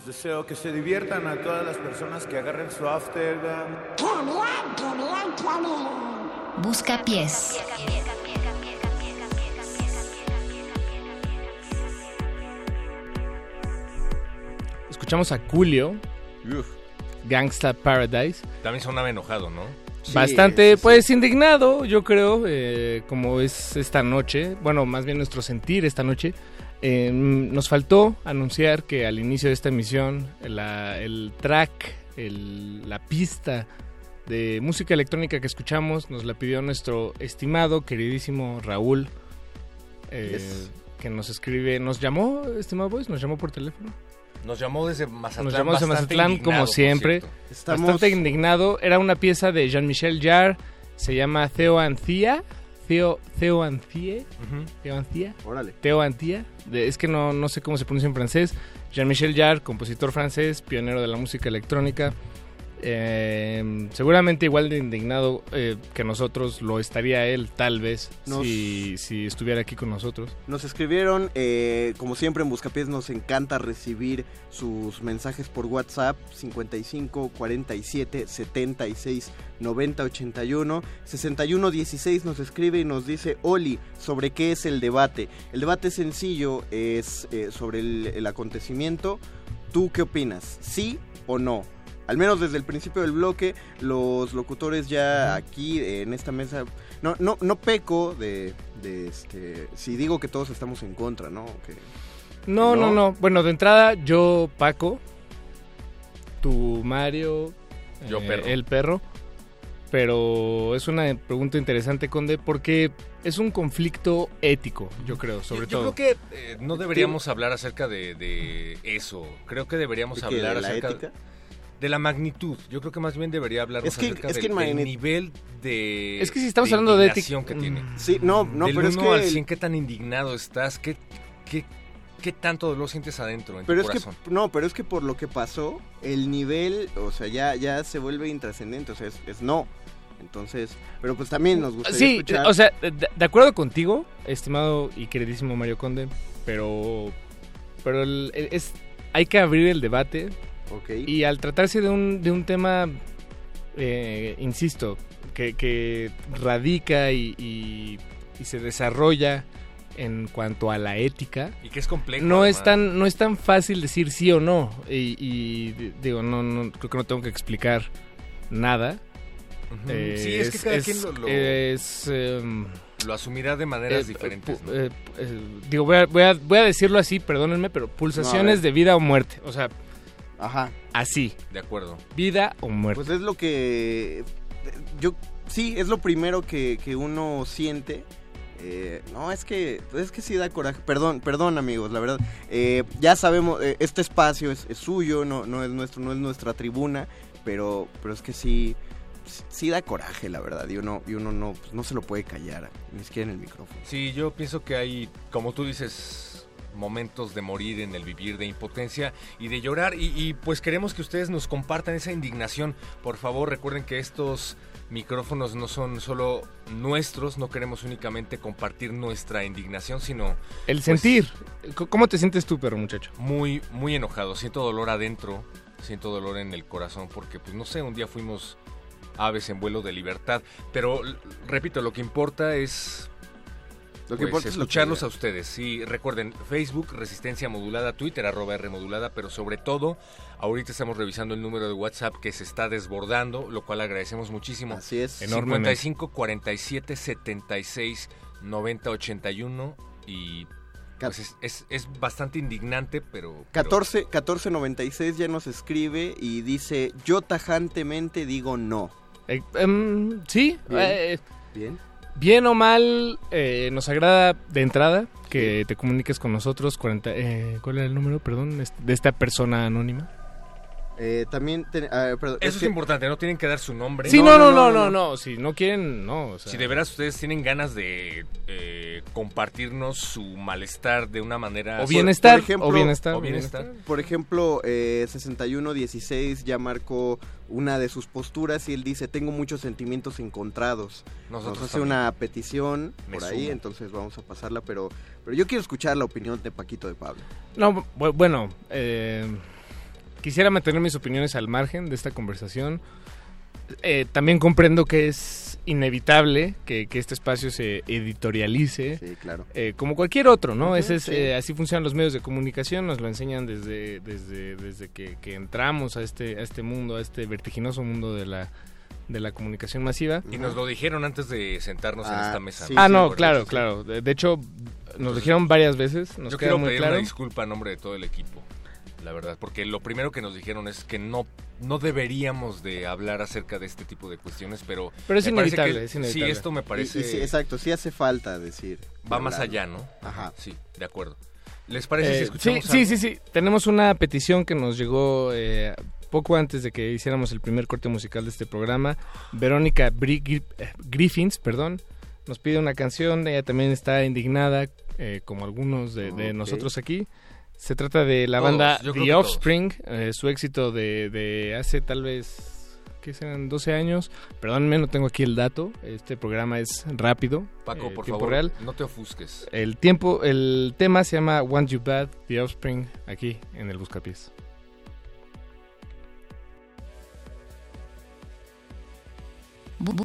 Les deseo que se diviertan a todas las personas que agarren su after. Busca pies. Escuchamos a Julio, Gangsta Paradise. También sonaba enojado, ¿no? Bastante, pues, indignado, yo creo, eh, como es esta noche, bueno, más bien nuestro sentir esta noche. Eh, nos faltó anunciar que al inicio de esta emisión, la- el track, el- la pista de música electrónica que escuchamos, nos la pidió nuestro estimado, queridísimo Raúl, eh, Yes. que nos escribe, nos llamó, estimado Boys, nos llamó por teléfono. Nos llamó desde Mazatlán. Nos llamó desde Mazatlán, como siempre. Estamos- Bastante indignado. Era una pieza de Jean-Michel Jarre. Se llama Theo Ancia. Theo, Theo Ancie. Theo Ancia. Órale. Theo Antia. De- es que no, no sé cómo se pronuncia en francés. Jean-Michel Jarre, compositor francés, pionero de la música electrónica. Eh, seguramente igual de indignado eh, que nosotros lo estaría él, tal vez, Nos- si, si estuviera aquí con nosotros. Nos escribieron, eh, como siempre en Buscapiés nos encanta recibir sus mensajes por WhatsApp 55 47 76 90 81 61 16 nos escribe y nos dice Oli, ¿sobre qué es el debate? El debate sencillo es eh, sobre el, el acontecimiento. ¿Tú qué opinas? ¿Sí o no? Al menos desde el principio del bloque, los locutores ya aquí en esta mesa, no, no, no peco de, de este, si digo que todos estamos en contra, ¿no? Que, No, ¿No? no, no. Bueno, de entrada, yo, Paco, tu Mario, Yo, eh, perro. el perro. Pero es una pregunta interesante, Conde, porque es un conflicto ético, yo creo, sobre yo, todo. creo que eh, no deberíamos hablar acerca de, de eso. Creo que deberíamos ¿De qué, hablar de la acerca ética? De la magnitud. Yo creo que más bien debería hablarnos Es que- acerca es que del, del imagínate- nivel de Es que si estamos hablando de ética- que tiene. Sí, no, no, Del pero es 1 que al el- 100, ¿qué tan indignado estás? ¿Qué, qué, qué tanto dolor sientes adentro en Pero tu es que, corazón? no, pero es que por lo que pasó, el nivel, o sea, ya, ya se vuelve intrascendente, o sea, es, es no. Entonces, pero pues también nos gustaría Sí, escuchar. o sea, de, de acuerdo contigo, estimado y queridísimo Mario Conde, pero, pero el- el- es, hay que abrir el debate Y al tratarse de un, de un tema, eh, insisto, que, que radica y, y- y se desarrolla en cuanto a la ética, Y que es complejo. no es tan no es tan fácil decir sí o no y, y di- digo no, no creo que no tengo que explicar nada. Eh, sí, es, que cada quien lo, lo- es, em, lo asumirá de maneras eh, diferentes. ¿no? eh, eh, digo voy a, voy, a, voy a decirlo así perdónenme pero pulsaciones de vida o muerte o sea Ajá. así De acuerdo. vida o muerte Pues es lo que yo sí es lo primero que, que uno siente. Eh, no es que pues es que sí da coraje. Perdón, perdón amigos, la verdad. Eh, ya sabemos eh, este espacio es, es suyo, no no es nuestro, no es nuestra tribuna, pero pero es que sí sí da coraje, la verdad. Y uno y uno no pues, no se lo puede callar, ni siquiera en el micrófono. Sí, yo pienso que hay, como tú dices, momentos de morir en el vivir, de impotencia y de llorar. Y, y, pues queremos que ustedes nos compartan esa indignación. Por favor, recuerden que estos micrófonos no son solo nuestros, no queremos únicamente compartir nuestra indignación, sino el pues, sentir cómo te sientes tú perro muchacho muy, muy enojado. Siento dolor adentro, siento dolor en el corazón porque, pues no sé, un día fuimos aves en vuelo de libertad. Pero, repito, lo que importa es Lo que pues, importa es lo que escucharlos a ustedes. Sí, recuerden, Facebook, Resistencia Modulada, Twitter, arroba R Modulada, pero sobre todo, ahorita estamos revisando el número de WhatsApp que se está desbordando, lo cual agradecemos muchísimo. Así es. Enormemente. 55 47 76 90 81 y pues es, es, es bastante indignante, pero... pero 14 1496 ya nos escribe y dice, "Yo tajantemente digo no." Eh, em, sí Bien. eh, Bien. Bien o mal, eh, nos agrada de entrada que te comuniques con nosotros. 40, eh, ¿Cuál era el número, perdón, de esta persona anónima? Eh, también te- ah, perdón, Eso es que- importante, no tienen que dar su nombre. Sí, no, no, no, no, no, Si no quieren, no. o sea, Si de veras ustedes tienen ganas de eh, compartirnos su malestar de una manera... O bienestar, por ejemplo, o bienestar. o o bienestar. bienestar. Por ejemplo, eh, 6116 ya marcó una de sus posturas y él dice, tengo muchos sentimientos encontrados. Nosotros Nos hace también. una petición Me por ahí, sumo. entonces vamos a pasarla, pero, pero yo quiero escuchar la opinión de Paquito de Pablo. No, bu- bueno, eh, quisiera mantener mis opiniones al margen de esta conversación. Eh, también comprendo que es inevitable que, que este espacio se editorialice. Sí, claro. eh, como cualquier otro, ¿no? Ese es, sí. eh, así funcionan los medios de comunicación, nos lo enseñan desde, desde, desde que, que entramos a este, a este mundo, a este vertiginoso mundo de la, de la comunicación masiva. Y nos lo dijeron antes de sentarnos en Ah, esta mesa. sí, ah, ¿no? claro, Sí. claro. De, de hecho, nos dijeron varias veces, nos Yo queda quiero muy pedir claro. una disculpa a nombre de todo el equipo, la verdad, porque lo primero que nos dijeron es que no no deberíamos de hablar acerca de este tipo de cuestiones, pero Pero es inevitable, que- es inevitable. Sí, esto me parece y sí, exacto, sí hace falta decir. va más allá, ¿no? Ajá. Sí, de acuerdo. ¿Les parece si Eh, escuchamos sí, sí, algo? sí, sí. Tenemos una petición que nos llegó eh, poco antes de que hiciéramos el primer corte musical de este programa. Verónica Bri- Gri- eh, Griffins, perdón, nos pide una canción. Ella también está indignada, eh, como algunos de, nosotros aquí. Se trata de la banda The que. Offspring, eh, su éxito de, de hace tal vez, ¿qué serán? 12 años. Perdónenme, no tengo aquí el dato. Este programa es rápido. Paco, eh, por tiempo favor, real. no te ofusques. El tiempo, el tema se llama Want You Bad, The Offspring, aquí en el Buscapiés. Bu- bu-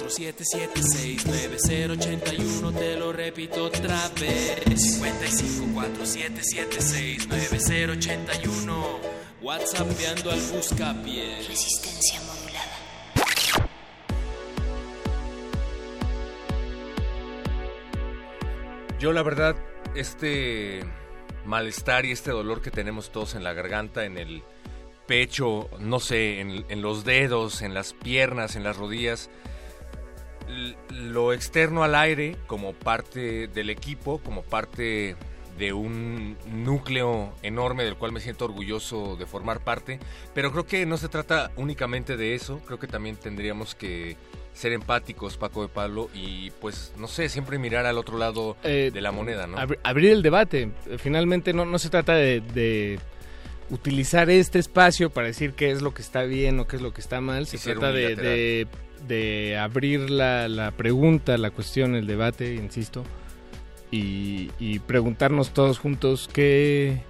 57769081 te lo repito otra vez. 5547769081 WhatsAppeando al buscapié. Resistencia modulada. Yo la verdad este malestar y este dolor que tenemos todos en la garganta en el pecho, no sé, en, los dedos, en las piernas, en las rodillas, lo externo al aire como parte del equipo, como parte de un núcleo enorme del cual me siento orgulloso de formar parte, pero creo que no se trata únicamente de eso, creo que también tendríamos que ser empáticos, Paco de Pablo, y pues, no sé, siempre mirar al otro lado Eh, de la moneda, ¿no? Abri- abrir el debate. Finalmente no, no se trata de, de utilizar este espacio para decir qué es lo que está bien o qué es lo que está mal. Se trata de, de- de abrir la, la pregunta, la cuestión, el debate, insisto, y, y preguntarnos todos juntos qué,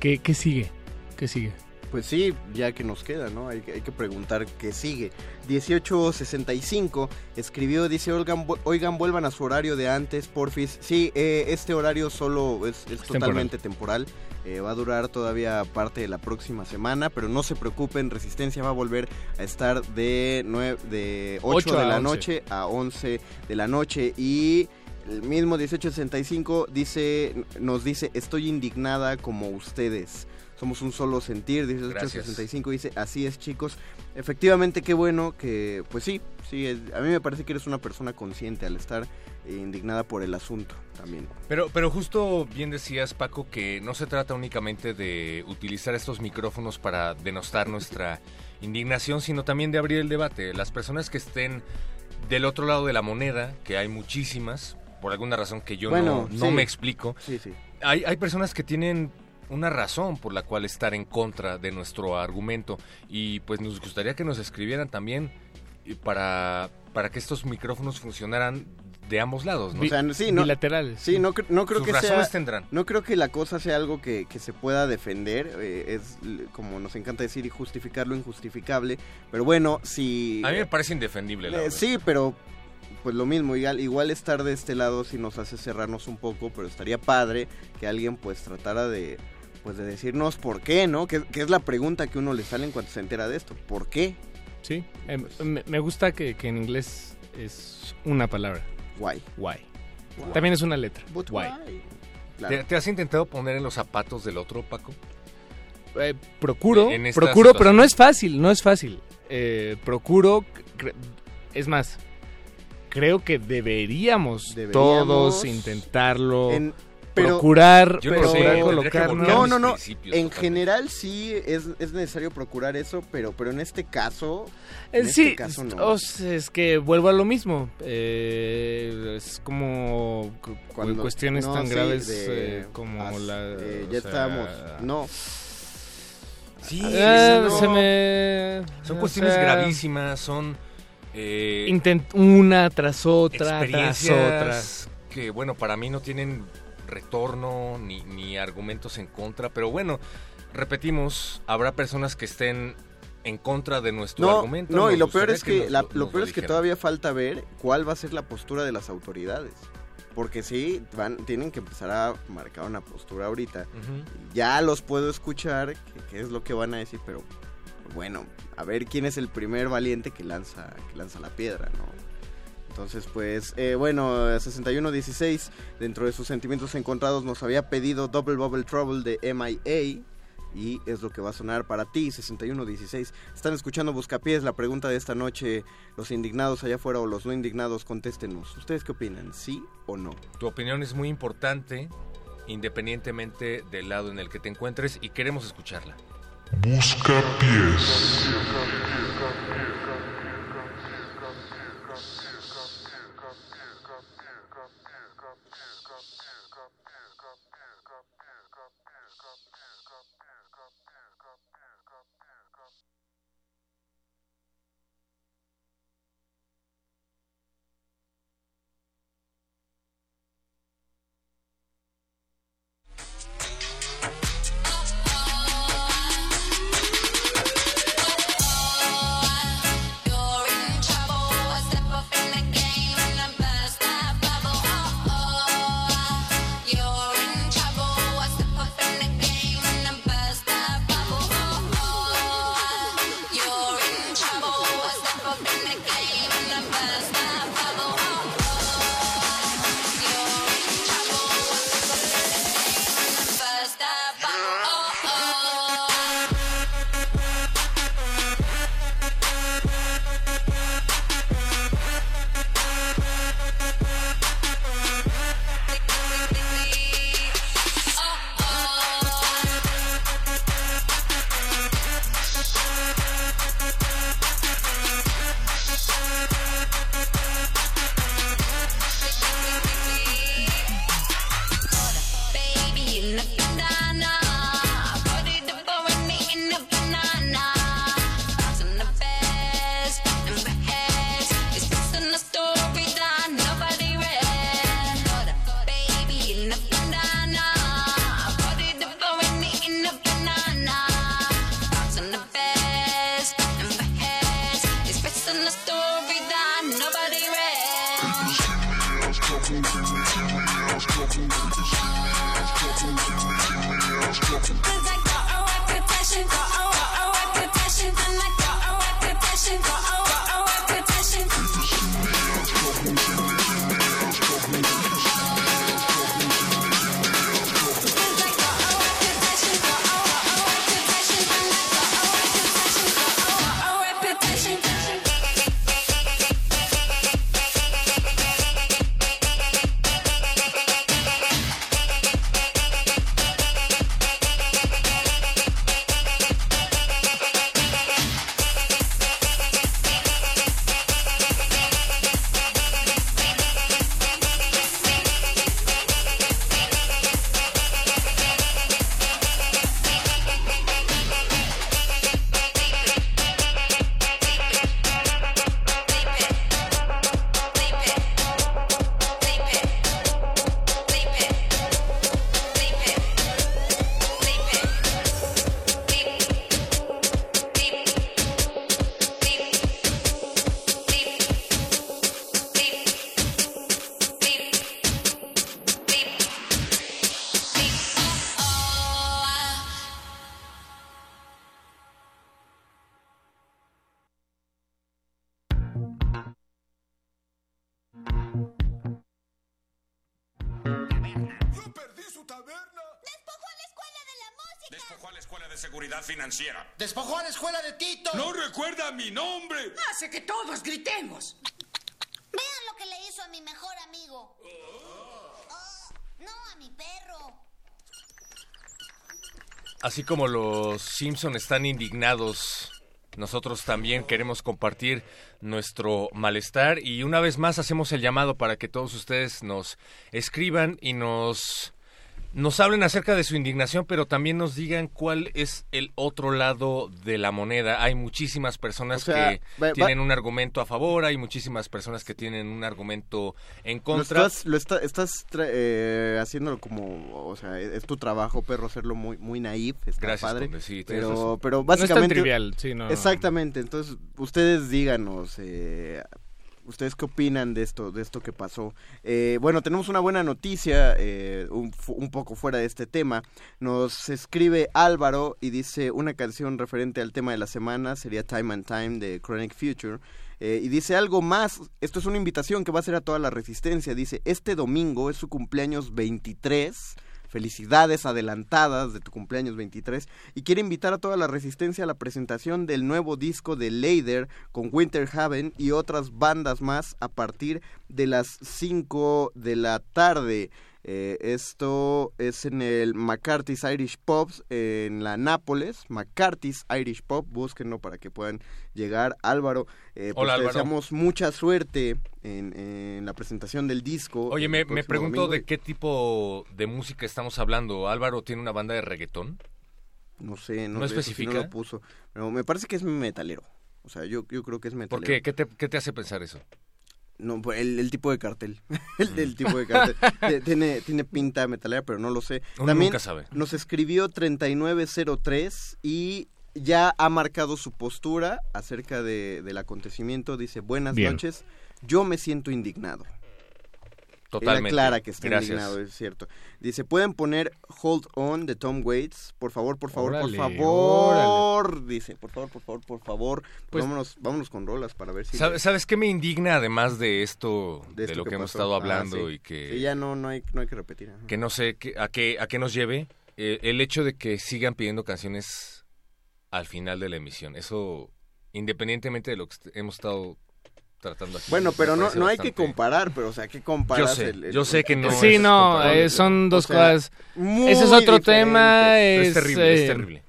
qué, qué sigue. ¿Qué sigue? Pues sí, ya que nos queda, ¿no? Hay, que- hay que preguntar qué sigue. 1865 escribió, dice, oigan, oigan, vuelvan a su horario de antes, porfis. Sí, eh, este horario solo es, es totalmente temporal. Eh, va a durar todavía parte de la próxima semana, pero no se preocupen, Resistencia va a volver a estar de, de 8, Ocho de a la 11. noche a 11 de la noche y... El mismo 1865 dice, nos dice, estoy indignada como ustedes. Somos un solo sentir, dice Gracias. 1865 dice, así es chicos. Efectivamente, qué bueno que, pues sí, sí, es- a mí me parece que eres una persona consciente al estar eh, indignada por el asunto también. Pero, pero justo bien decías, Paco, que no se trata únicamente de utilizar estos micrófonos para denostar nuestra indignación, sino también de abrir el debate. Las personas que estén del otro lado de la moneda, que hay muchísimas, por alguna razón que yo Bueno, no, no sí. me explico, Sí, sí. hay, hay personas que tienen una razón por la cual estar en contra de nuestro argumento y pues nos gustaría que nos escribieran también y para, para que estos micrófonos funcionaran de ambos lados, ¿no? O sea, sí, no, Bilaterales. Sí, no, cre- no creo Sus que razones sea, tendrán. no creo que la cosa sea algo que, que se pueda defender, eh, es como nos encanta decir, justificar lo injustificable, pero bueno, si... A mí me parece indefendible. la Eh, verdad. sí, pero pues lo mismo, igual, igual estar de este lado sí nos hace cerrarnos un poco, pero estaría padre que alguien pues tratara de pues de decirnos por qué, ¿no? Que, que es la pregunta que uno le sale en cuanto se entera de esto. ¿Por qué? Sí, em, me, me gusta que, que en inglés es una palabra. Why. Why. También es una letra. But Why. why? ¿Te, Claro. te has intentado poner en los zapatos del otro, Paco? Eh, procuro, En procuro, pero no es fácil, no es fácil. Eh, procuro, es más, creo que deberíamos, Deberíamos todos intentarlo, En- pero- procurar, Yo no pero- sé, a No, no, no. principios En general sí es, es necesario procurar eso, pero, pero en este caso... Eh, en sí, este caso no. o sea, es que vuelvo a lo mismo. Eh, es como cu- Cuando- cuestiones no, tan sí, graves de- eh, como as- la. eh, ya sea, estábamos... No. Sí, eh, no. se me- son cuestiones sea, gravísimas, son eh, intent- una tras otra, tras otra. experiencias que, bueno, para mí no tienen retorno ni, ni argumentos en contra, pero bueno, repetimos, habrá personas que estén en contra de nuestro No, argumento. no, y lo peor es que, nos la- lo- peor es que todavía falta ver cuál va a ser la postura de las autoridades. Porque sí, van, tienen que empezar a marcar una postura ahorita. Ya los puedo escuchar, que es lo que van a decir, pero bueno, a ver quién es el primer valiente que lanza, que lanza la piedra, ¿no? Entonces, pues, eh, bueno, 6116, dentro de sus sentimientos encontrados, nos había pedido Double Bubble Trouble de MIA. Y es lo que va a sonar para ti, 6116. Están escuchando Buscapiés, la pregunta de esta noche. Los indignados allá afuera o los no indignados, contéstenos. ¿Ustedes qué opinan? ¿Sí o no? Tu opinión es muy importante, independientemente del lado en el que te encuentres, y queremos escucharla. Busca Despojó a la escuela de seguridad financiera. Despojó a la escuela de Tito. No recuerda mi nombre. Hace que todos gritemos. Vean lo que le hizo a mi mejor amigo. Oh, no, a mi perro. Así como los Simpson están indignados, nosotros también queremos compartir nuestro malestar y una vez más hacemos el llamado para que todos ustedes nos escriban y nos nos hablen acerca de su indignación, pero también nos digan cuál es el otro lado de la moneda. Hay muchísimas personas O sea, que va- va- tienen un argumento a favor, hay muchísimas personas que tienen un argumento en Lo contra. estás, lo está- estás tra- eh, haciéndolo como, o sea, es tu trabajo, perro, hacerlo muy muy naif, está Gracias, padre. Conde, sí, pero, pero No es tan básicamente... trivial, sí, no. Exactamente, entonces ustedes díganos, eh, ustedes qué opinan de esto, de esto que pasó. Eh, bueno, tenemos una buena noticia, eh, un, un poco fuera de este tema. Nos escribe Álvaro y dice una canción referente al tema de la semana, sería Time and Time de Chronic Future. Eh, y dice algo más, esto es una invitación que va a ser a toda la resistencia. Dice, este domingo es su cumpleaños 23. Felicidades adelantadas de tu cumpleaños 23. Y quiere invitar a toda la resistencia a la presentación del nuevo disco de Leider con Winter Haven y otras bandas más a partir de las 5 de la tarde. Eh, esto es en el McCarthy's Irish Pops en la Nápoles. McCarthy's Irish Pop, búsquenlo para que puedan llegar. Álvaro, eh, pues Hola, te Álvaro. deseamos mucha suerte en, en la presentación del disco. Oye, me, me pregunto domingo. de qué tipo de música estamos hablando. Álvaro tiene una banda de reggaetón. No sé, no, ¿No especifica? no lo puso. Pero me parece que es metalero. O sea, yo, yo creo que es metalero. ¿Por qué? ¿Qué te, qué te hace pensar eso? No, pues, el, el tipo de cartel. el, Mm. el tipo de cartel. Tiene, tiene pinta metalera, pero no lo sé. Uno También nunca sabe. nos escribió 3903 y ya ha marcado su postura acerca de, del acontecimiento. Dice, buenas Bien. noches, yo me siento indignado. Totalmente. Él aclara que está Gracias. indignado, es cierto. Dice, ¿pueden poner Hold On de Tom Waits? Por favor, por favor, Órale, por favor. Dice, por favor, por favor, por favor. Pues- vámonos, vámonos con rolas para ver si... ¿Sabe- ¿Sabes qué me indigna además de esto, de, esto lo que, que hemos estado Ah, hablando sí. y que, Sí, ya no, no, hay, no hay que repetir. ajá. que no sé a, qué, a qué nos lleve? Eh, el hecho de que sigan pidiendo canciones al final de la emisión. Eso, independientemente de lo que hemos estado tratando aquí. Bueno, pero no, no hay que comparar, pero o sea, ¿qué comparas? Yo sé, el- el- yo sé que no Sí, es no, eh, son dos O sea, cosas. muy Ese es otro diferentes. tema. Es, es terrible, es eh, terrible.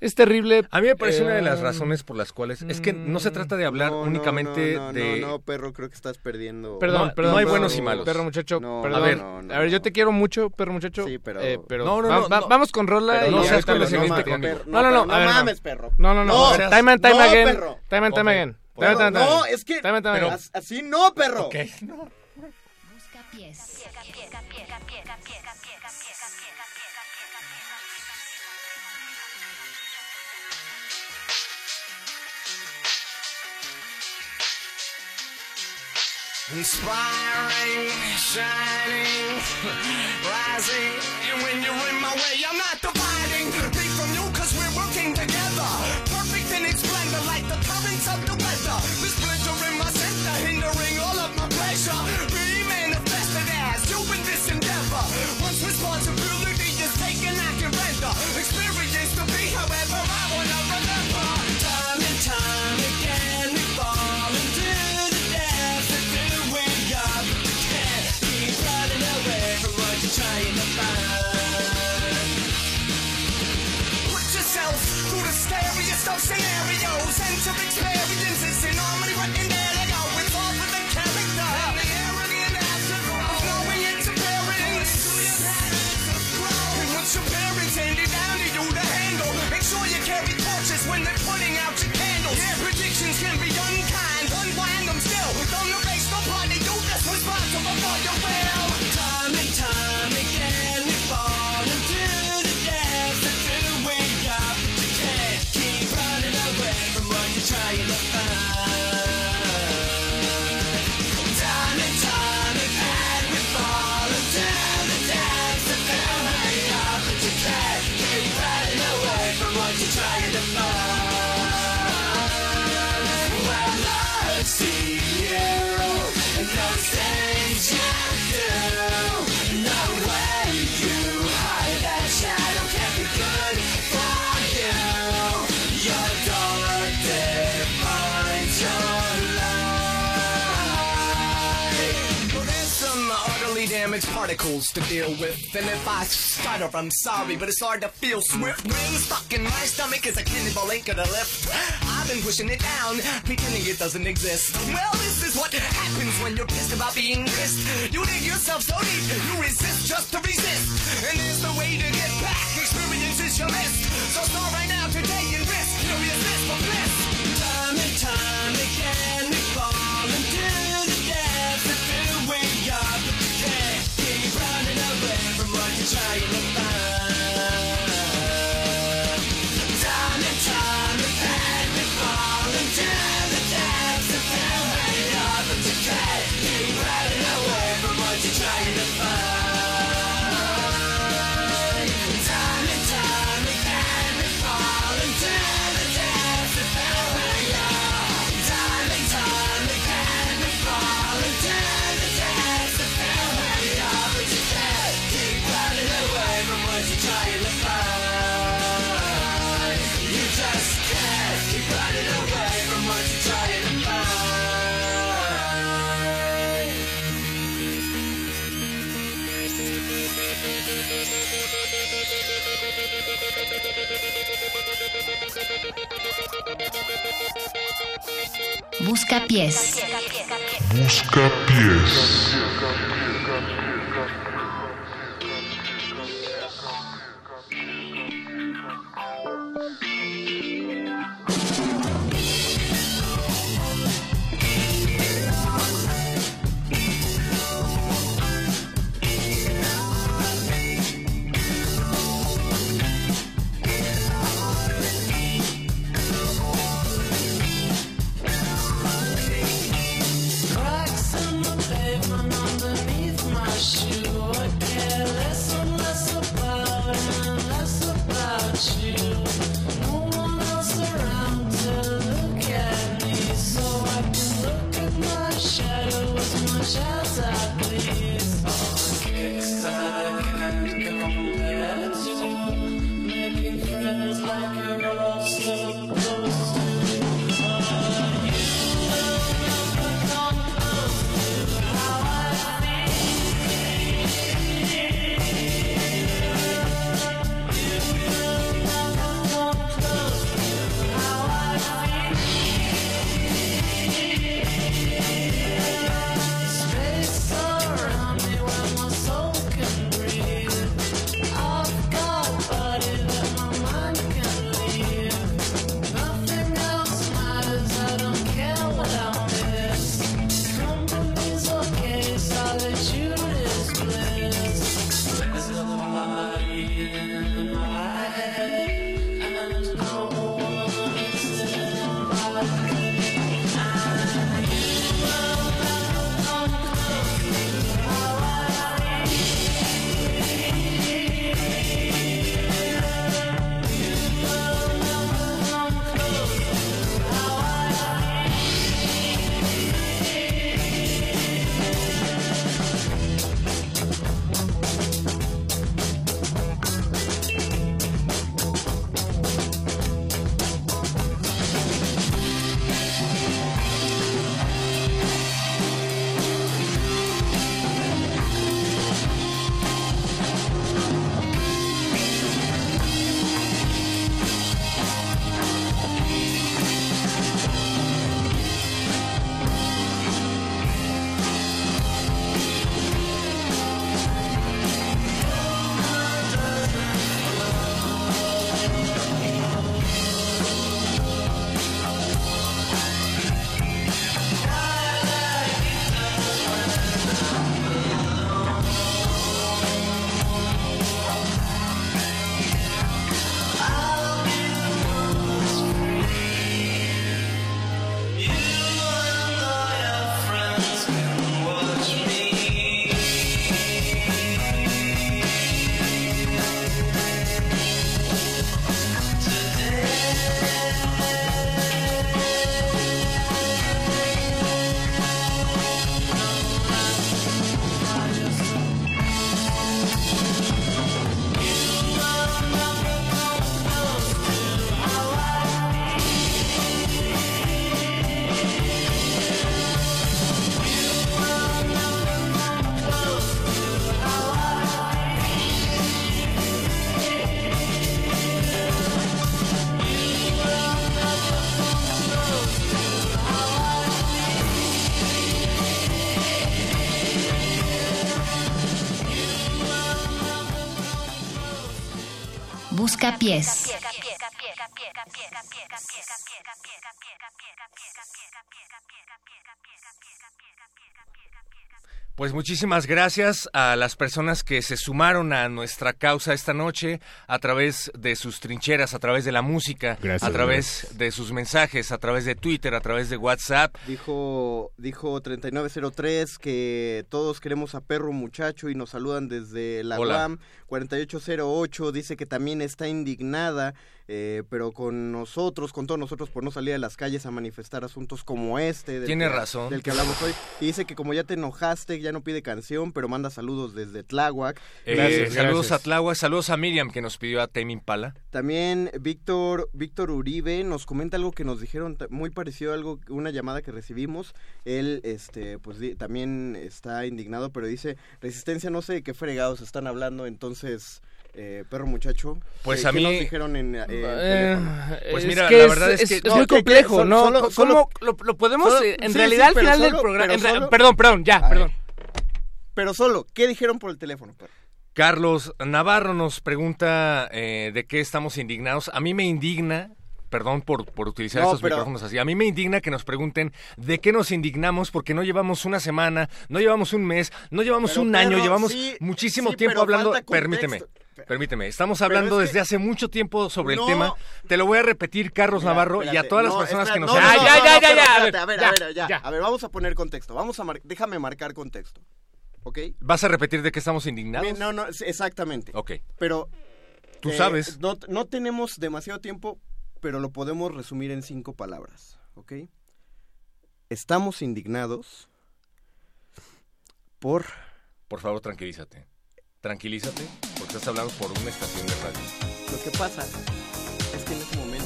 Es terrible. A mí me parece una de las Eh, razones por las cuales es que no se trata de hablar No, únicamente no, no, de No, no, perro, creo que estás perdiendo. Perdón, No, perdón. no hay perro, buenos y malos. Perro muchacho, No, perdón. a ver, no, no, a ver, yo te quiero mucho, perro muchacho. Sí, pero- eh, pero No, no, va- no, va- no. vamos con rola Pero y no seas con- No, No, no, no, mames, perro. No, no, no. Time and time no, again. Time and time again. No, es que. Pero así no, perro. Ok, no. Buscapiés. Inspiring, shining, rising. And when you're in my way, to deal with, and if I stutter, I'm sorry, but it's hard to feel swift. Rings stuck in my stomach as a cannonball ain't gonna lift. I've been pushing it down, pretending it doesn't exist. Well, this is what happens when you're pissed about being pissed. You dig yourself so deep, you resist just to resist. And there's no way to get back, experiences you missed. So start right now today and risk curiousness for bliss. Buscapiés. Buscapiés. Cracks in Busca Pues muchísimas gracias a las personas que se sumaron a nuestra causa esta noche a través de sus trincheras, a través de la música, Gracias, a través de sus mensajes, a través de Twitter, a través de WhatsApp. Dijo, dijo 3903 que todos queremos a Perro Muchacho y nos saludan desde la Hola. UAM. 4808 dice que también está indignada, eh, pero con nosotros, con todos nosotros, por no salir a las calles a manifestar asuntos como este. del Tiene que- razón. Del que hablamos hoy. Y dice que como ya te enojaste, ya no pide canción, pero manda saludos desde Tláhuac. Eh, saludos a Tláhuac, saludos a Miriam que nos pidió a Tame Impala. También Víctor Víctor Uribe nos comenta algo que nos dijeron muy parecido a algo una llamada que recibimos. Él este pues di- también está indignado, pero dice, "Resistencia, no sé de qué fregados están hablando." Entonces, eh, perro muchacho, Pues ¿qué- a qué mí- nos dijeron en, eh, en Eh? Pues es mira, que la verdad es, es- que es muy complejo, ¿no? solo- ¿Cómo solo- lo, lo podemos, solo- eh, en sí, realidad sí, al final del programa... re- Perdón, perdón, ya, perdón. Pero solo, ¿qué dijeron por el teléfono, perro? Carlos Navarro nos pregunta eh, de qué estamos indignados. A mí me indigna, perdón por, por utilizar No, estos pero- micrófonos así, a mí me indigna que nos pregunten de qué nos indignamos porque no llevamos una semana, no llevamos un mes, no llevamos Pero, un año, llevamos sí, muchísimo sí, tiempo hablando. Permíteme. Permíteme, estamos hablando es desde que- hace mucho tiempo sobre No. el tema. Te lo voy a repetir, Carlos Mira, Navarro, y a todas las no, personas que nos no, han- no, Ya, ya, no, ya, ya, a espérate, ver, a ver, ya, a ver, ya. ya. A ver, vamos a poner contexto. Vamos a mar- déjame marcar contexto. ¿Ok? ¿Vas a repetir de qué estamos indignados? No, no, exactamente. Ok. Pero Tú eh, sabes. No, no tenemos demasiado tiempo, pero lo podemos resumir en cinco palabras, ¿ok? Estamos indignados por... Por favor, tranquilízate. Tranquilízate, estás hablando por una estación de radio. Lo que pasa es que en ese momento...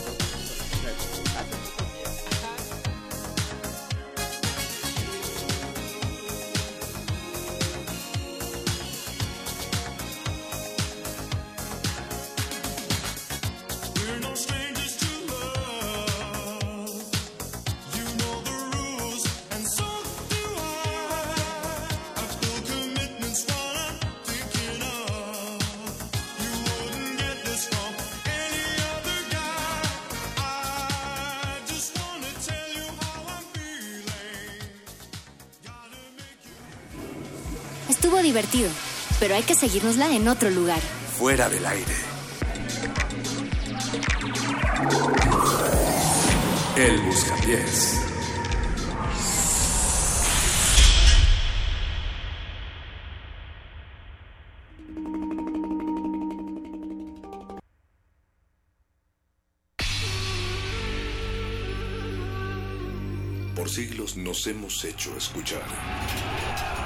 pero hay que seguírnosla en otro lugar. Fuera del aire. El Buscapiés. Por siglos nos hemos hecho escuchar.